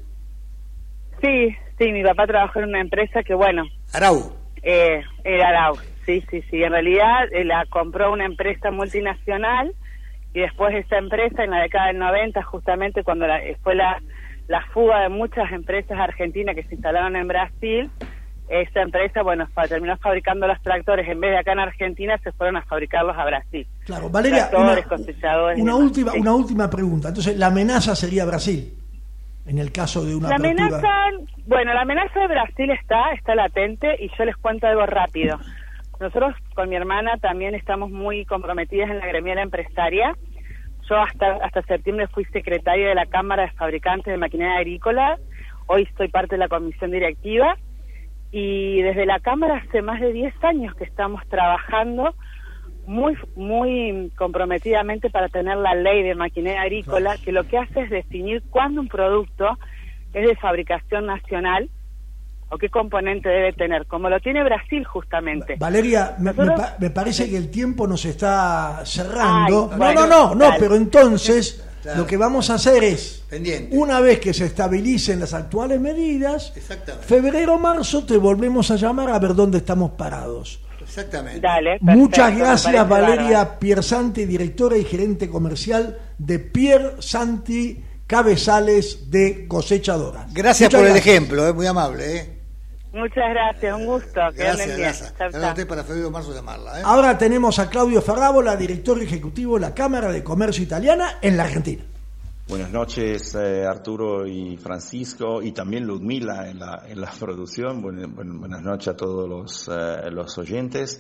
Sí, sí, mi papá trabajó en una empresa que, bueno. Arau. Eh, era Arau, sí, sí, sí. En realidad eh, la compró una empresa multinacional y después esa empresa en la década del 90, justamente cuando fue la, la fuga de muchas empresas argentinas que se instalaron en Brasil, esta empresa, bueno, terminó fabricando los tractores, en vez de acá en Argentina, se fueron a fabricarlos a Brasil. Claro, Valeria, una, última, una última pregunta. Entonces, la amenaza sería Brasil, en el caso de una La amenaza, bueno, la amenaza de Brasil está, está latente, y yo les cuento algo rápido. Nosotros con mi hermana también estamos muy comprometidas en la gremial empresaria. Yo hasta, hasta septiembre fui secretaria de la Cámara de Fabricantes de Maquinaria Agrícola. Hoy estoy parte de la comisión directiva y desde la Cámara hace más de 10 años que estamos trabajando muy muy comprometidamente para tener la ley de maquinaria agrícola que lo que hace es definir cuándo un producto es de fabricación nacional o qué componente debe tener, como lo tiene Brasil justamente. Valeria, me, parece que el tiempo nos está cerrando. no, no, no, no, pero entonces lo que vamos a hacer es, una vez que se estabilicen las actuales medidas, febrero marzo te volvemos a llamar a ver dónde estamos parados. Exactamente. Muchas gracias Valeria Piersanti, directora y gerente comercial de Pier Santi Cabezales de Cosechadoras. Gracias por el ejemplo, es muy amable. ¿eh? Muchas gracias, un gusto. Que gracias, gracias. para febrero marzo llamarla. ¿eh? Ahora tenemos a Claudio Ferrábola, director ejecutivo de la Cámara de Comercio Italiana en la Argentina. Buenas noches, eh, Arturo y Francisco, y también Ludmila en la, en la producción. buenas noches a todos los, eh, los oyentes.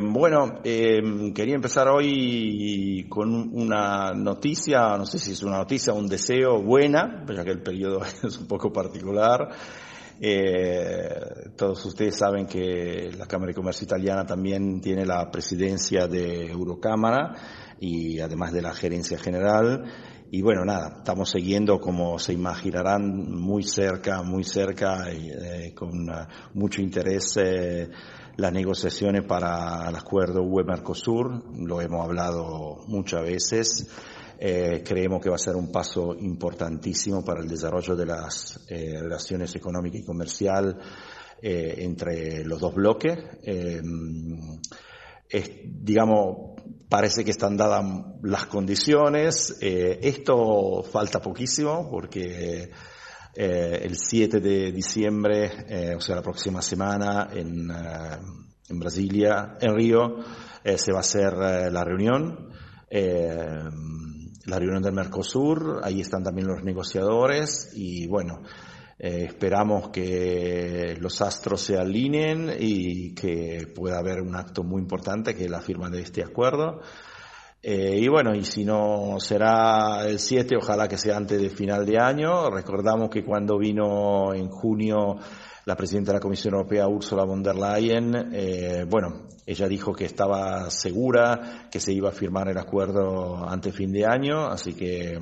bueno, quería empezar hoy con una noticia, no sé si es una noticia o un deseo buena, ya que el periodo es un poco particular. Eh, todos ustedes saben que la Cámara de Comercio Italiana también tiene la presidencia de Eurocámara y además de la gerencia general. Y bueno, nada, estamos siguiendo, como se imaginarán, muy cerca, muy cerca eh, con uh, mucho interés eh, las negociaciones para el acuerdo UE-Mercosur. Lo hemos hablado muchas veces. Eh, creemos que va a ser un paso importantísimo para el desarrollo de las eh, relaciones económicas y comercial eh, entre los dos bloques. digamos, parece que están dadas las condiciones. esto falta poquísimo porque el 7 de diciembre, o sea, la próxima semana en, en Brasilia, en Río, se va a hacer la reunión la reunión del Mercosur, ahí están también los negociadores y bueno, Eh, esperamos que los astros se alineen y que pueda haber un acto muy importante que es la firma de este acuerdo. Eh, y bueno, y si no será el 7, ojalá que sea antes del final de año. Recordamos que cuando vino en junio la presidenta de la Comisión Europea, Ursula von der Leyen, eh, bueno, ella dijo que estaba segura que se iba a firmar el acuerdo antes fin de año, así que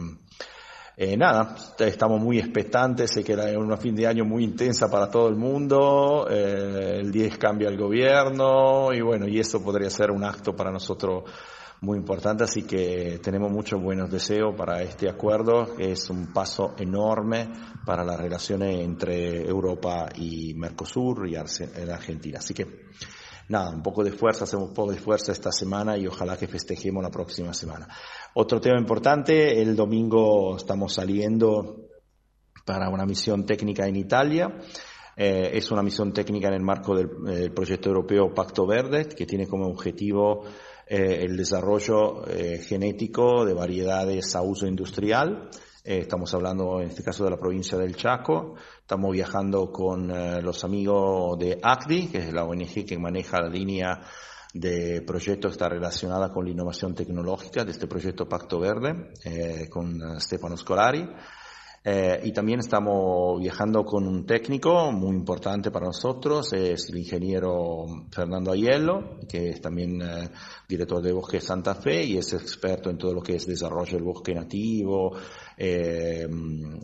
eh, nada, estamos muy expectantes, sé que era una fin de año muy intensa para todo el mundo, eh, el 10 cambia el gobierno y bueno, y eso podría ser un acto para nosotros muy importante, así que tenemos muchos buenos deseos para este acuerdo, que es un paso enorme para las relaciones entre Europa y Mercosur y Argentina. Así que nada, un poco de fuerza, hacemos un poco de fuerza esta semana y ojalá que festejemos la próxima semana. Otro tema importante, el domingo estamos saliendo para una misión técnica en Italia. Eh, es una misión técnica en el marco del, proyecto europeo Pacto Verde, que tiene como objetivo eh, el desarrollo eh, genético de variedades a uso industrial. Eh, estamos hablando en este caso de la provincia del Chaco. Estamos viajando con los amigos de ACDI, que es la ONG que maneja la línea de proyectos que está relacionada con la innovación tecnológica de este proyecto Pacto Verde, con Stefano Scolari. Eh, y también estamos viajando con un técnico muy importante para nosotros, es el ingeniero Fernando Aiello, que es también eh, director de Bosque Santa Fe y es experto en todo lo que es desarrollo del bosque nativo, eh,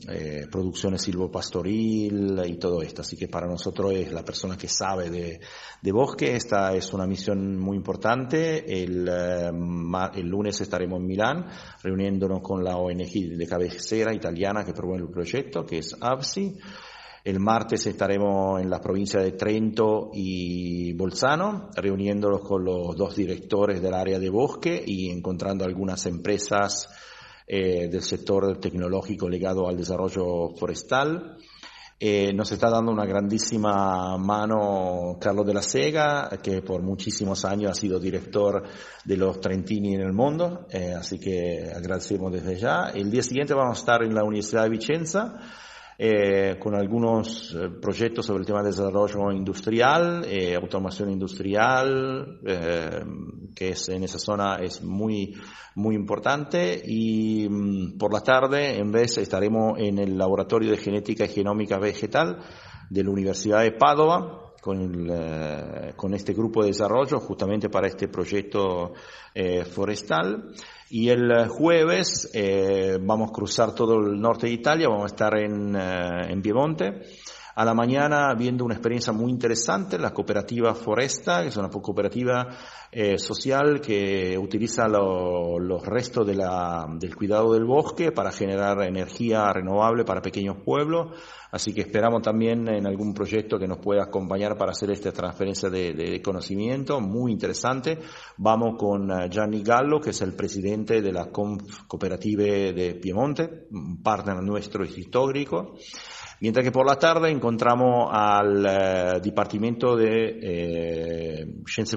eh, producciones silvopastoril y todo esto. Así que para nosotros es la persona que sabe de, de bosque. Esta es una misión muy importante. El, eh, el lunes estaremos en Milán reuniéndonos con la ONG de cabecera italiana que promueve el proyecto, que es ABSI. El martes estaremos en la provincia de Trento y Bolzano, reuniéndonos con los dos directores del área de bosque y encontrando algunas empresas eh, del sector tecnológico ligado al desarrollo forestal. Eh, nos está dando una grandísima mano Carlos de la Sega, que por muchísimos años ha sido director de los Trentini en el mundo, eh, así que agradecemos desde ya. El día siguiente vamos a estar en la Universidad de Vicenza eh, con algunos eh, proyectos sobre el tema de desarrollo industrial, eh, automación industrial, eh, que es en esa zona es muy, muy importante. Y mm, por la tarde, en vez, estaremos en el Laboratorio de Genética y Genómica Vegetal de la Universidad de Padova, con, el, eh, con, este grupo de desarrollo justamente para este proyecto eh, forestal. Y el jueves eh, vamos a cruzar todo el norte de Italia, vamos a estar en, eh, en Piemonte. A la mañana viendo una experiencia muy interesante, la cooperativa Foresta, que es una cooperativa eh, social que utiliza lo, los restos del cuidado del bosque para generar energía renovable para pequeños pueblos. Así que esperamos también en algún proyecto que nos pueda acompañar para hacer esta transferencia de, conocimiento, muy interesante. Vamos con uh, Gianni Gallo, que es el presidente de la Conf Cooperative de Piemonte, un partner nuestro histórico. Mientras que por la tarde encontramos al eh, de eh, Scienze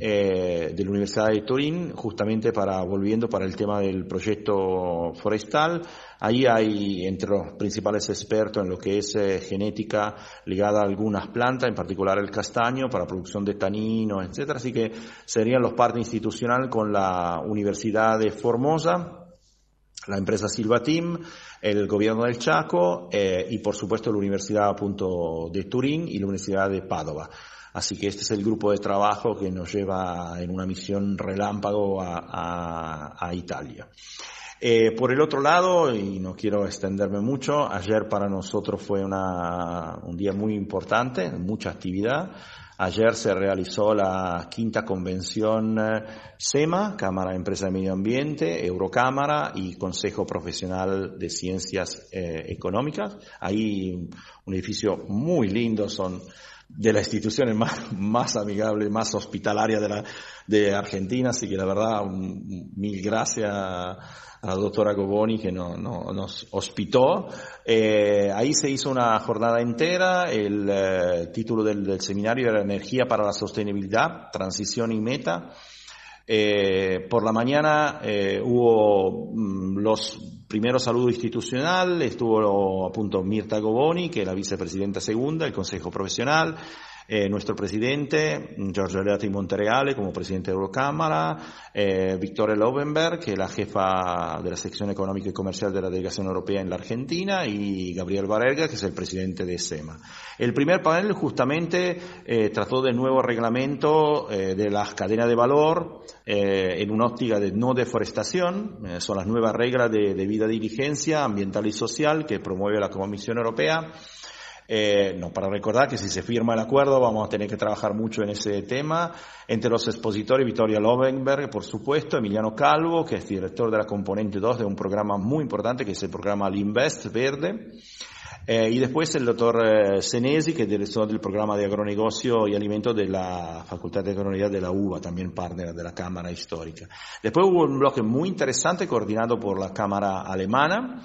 eh, de la Universidad de Turín, justamente para, volviendo para el tema del proyecto forestal. Ahí hay entre los principales expertos en lo que es eh, genética ligada a algunas plantas, en particular el castaño, para producción de tanino, etcétera. Así que serían los partes institucional con la Universidad de Formosa, la empresa Silva Team, el gobierno del Chaco eh, y por supuesto la Universidad punto, de Turín y la Universidad de Padova. Así que este es el grupo de trabajo que nos lleva en una misión relámpago a Italia. Eh, por el otro lado, y no quiero extenderme mucho, ayer para nosotros fue una, un día muy importante, mucha actividad. Ayer se realizó la quinta convención SEMA, Cámara de Empresa de Medio Ambiente, Eurocámara y Consejo Profesional de Ciencias eh, Económicas. Ahí un edificio muy lindo, son de las instituciones más, más amigables, más hospitalarias de, de Argentina, así que la verdad, mil gracias a la doctora Goboni que no, no, nos hospitó. Eh, ahí se hizo una jornada entera, el eh, título del, seminario era Energía para la Sostenibilidad, Transición y Meta. por la mañana hubo mm, los primeros saludos institucional, estuvo a punto Mirta Goboni, que es la vicepresidenta segunda del Consejo Profesional, eh, nuestro presidente, Giorgio Leati Montereale, como presidente de Eurocámara, eh, Victoria Lovenberg, que es la jefa de la sección económica y comercial de la delegación europea en la Argentina, y Gabriel Varelga, que es el presidente de SEMA. El primer panel justamente eh, trató del nuevo reglamento eh, de las cadenas de valor en una óptica de no deforestación, son las nuevas reglas de debida diligencia ambiental y social que promueve la Comisión Europea eh, no, para recordar que si se firma el acuerdo vamos a tener que trabajar mucho en ese tema. Entre los expositores, Vittoria Lovenberg, por supuesto, Emiliano Calvo, que es director de la componente 2 de un programa muy importante que es el programa L'Invest Verde. Eh, y después el doctor eh, Senesi, que es director del programa de agronegocio y alimento de la Facultad de Agronomía de la UBA, también partner de la Cámara Histórica. Después hubo un bloque muy interesante coordinado por la Cámara Alemana,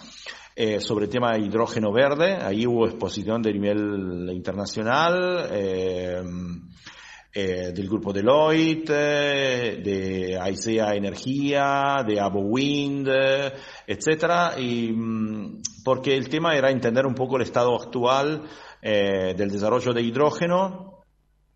eh, sobre el tema de hidrógeno verde. Ahí hubo exposición de nivel internacional. Eh, eh, del grupo Deloitte, de Aisea Energía, de Abo Wind, etcétera, y mm, porque el tema era entender un poco el estado actual del desarrollo de hidrógeno,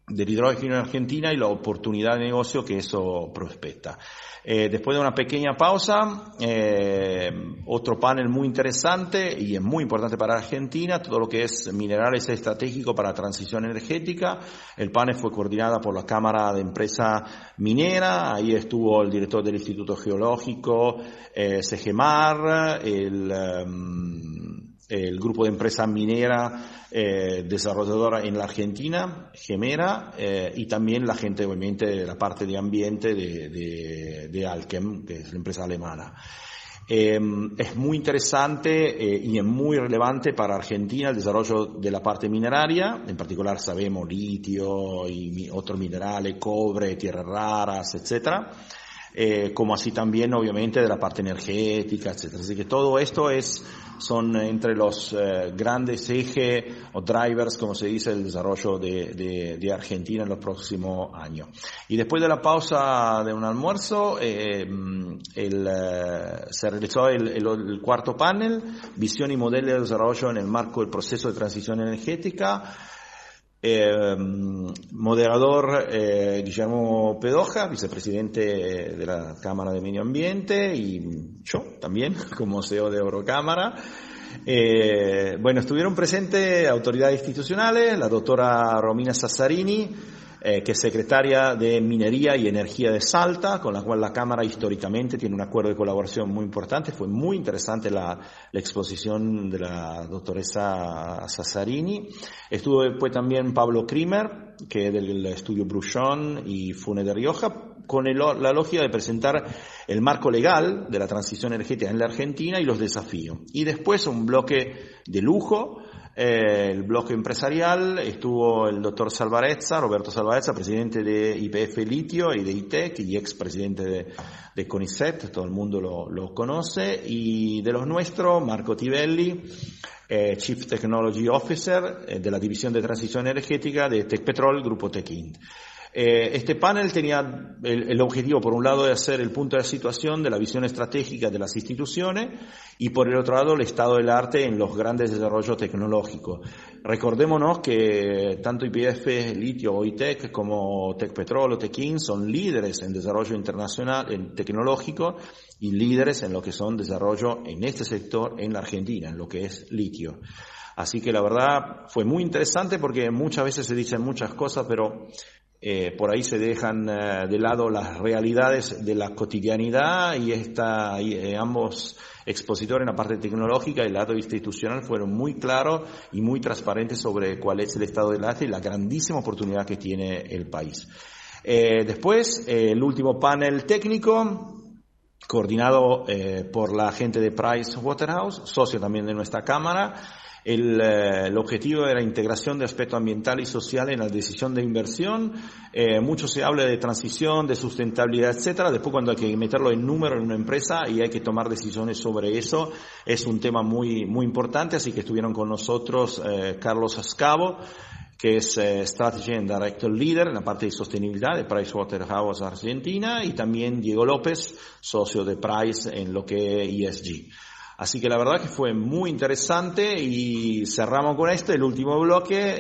del hidrógeno en Argentina y la oportunidad de negocio que eso prospecta. Eh, después de una pequeña pausa, eh, otro panel muy interesante y es muy importante para Argentina, todo lo que es minerales estratégico para la transición energética. El panel fue coordinado por la Cámara de Empresa Minera, ahí estuvo el director del Instituto Geológico, eh, CGMAR, el... Em, el grupo de empresa minera eh, desarrolladora en la Argentina, Gemera, eh, y también la gente obviamente de la parte de ambiente de, de, de Alchem, que es la empresa alemana. Eh, es muy interesante eh, y es muy relevante para Argentina el desarrollo de la parte mineraria, en particular sabemos litio y otros minerales, cobre, tierras raras, etcétera. Eh, como así también obviamente de la parte energética, etcétera. Así que todo esto es son entre los eh, grandes ejes o drivers, como se dice, del desarrollo de, de, Argentina en los próximos años. Y después de la pausa de un almuerzo, eh, el, eh, se realizó el, el, cuarto panel, visión y modelo de desarrollo en el marco del proceso de transición energética. Eh, moderador eh, Guillermo Pedoja, vicepresidente de la Cámara de Medio Ambiente, y yo también, como CEO de Eurocámara. Eh, bueno, estuvieron presentes autoridades institucionales, la doctora Romina Sassarini, eh, que es secretaria de Minería y Energía de Salta, con la cual la Cámara históricamente tiene un acuerdo de colaboración muy importante. Fue muy interesante la, la exposición de la doctoresa Sassarini. Estuvo después también Pablo Krimer, que es del estudio Bruchon y Fune de Rioja, con el, la lógica de presentar el marco legal de la transición energética en la Argentina y los desafíos. Y después un bloque de lujo eh, el bloque empresarial estuvo el doctor Salvarezza, Roberto Salvarezza, presidente de IPF Litio y de ITEC y ex presidente de, de CONICET, todo el mundo lo, conoce, y de los nuestros, Marco Tivelli, eh, Chief Technology Officer eh, de la División de Transición Energética de Tecpetrol, Grupo Techind. Eh, este panel tenía el, objetivo, por un lado, de hacer el punto de situación de la visión estratégica de las instituciones y, por el otro lado, el estado del arte en los grandes desarrollos tecnológicos. Recordémonos que tanto IPF, Litio, OITEC como Tecpetrol o Tekin son líderes en desarrollo internacional, en tecnológico y líderes en lo que son desarrollo en este sector en Argentina, en lo que es litio. Así que la verdad fue muy interesante porque muchas veces se dicen muchas cosas, pero eh, por ahí se dejan eh, de lado las realidades de la cotidianidad y, esta, eh, ambos expositores en la parte tecnológica y el lado institucional fueron muy claros y muy transparentes sobre cuál es el estado del arte y la grandísima oportunidad que tiene el país. después, el último panel técnico, coordinado por la gente de Price Waterhouse, socio también de nuestra Cámara, el, eh, el, objetivo de la integración de aspecto ambiental y social en la decisión de inversión. Eh, mucho se habla de transición, de sustentabilidad, etcétera. Después, cuando hay que meterlo en número en una empresa y hay que tomar decisiones sobre eso, es un tema muy, muy importante. Así que estuvieron con nosotros eh, Carlos Ascavo, que es eh, Strategy and Director Leader en la parte de sostenibilidad de Pricewaterhouse Argentina, y también Diego López, socio de Price en lo que es ESG. Así que la verdad que fue muy interesante y cerramos con esto el último bloque,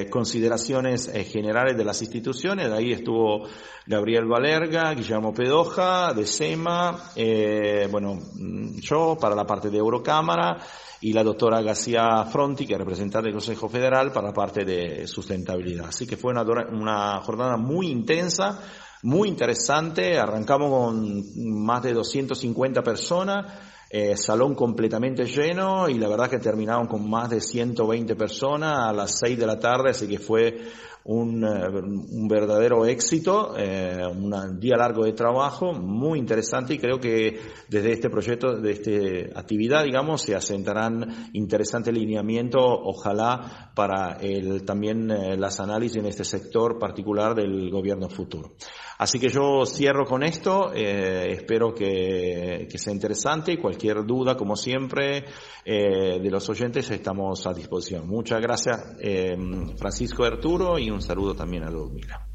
eh, consideraciones eh, generales de las instituciones. Ahí estuvo Gabriel Valerga, Guillermo Pedoja, de SEMA, eh, bueno, mm, yo para la parte de Eurocámara y la doctora García Fronti, que es representante del Consejo Federal para la parte de sustentabilidad. Así que fue una, una jornada muy intensa, muy interesante. Arrancamos con más de 250 personas eh, salón completamente lleno y la verdad que terminaron con más de 120 personas a las 6 de la tarde, así que fue un, eh, un verdadero éxito, eh, un día largo de trabajo, muy interesante y creo que desde este proyecto, de esta actividad, digamos, se asentarán interesantes lineamientos, ojalá para el, también eh, las análisis en este sector particular del gobierno futuro. Así que yo cierro con esto, eh, espero que, que, sea interesante y cualquier duda, como siempre, eh, de los oyentes estamos a disposición. Muchas gracias, eh, Francisco Arturo, y un saludo también a Ludmila.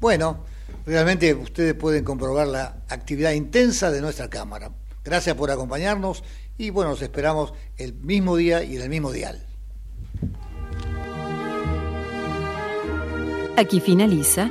Bueno, realmente ustedes pueden comprobar la actividad intensa de nuestra Cámara. Gracias por acompañarnos y bueno, nos esperamos el mismo día y en el mismo dial. Aquí finaliza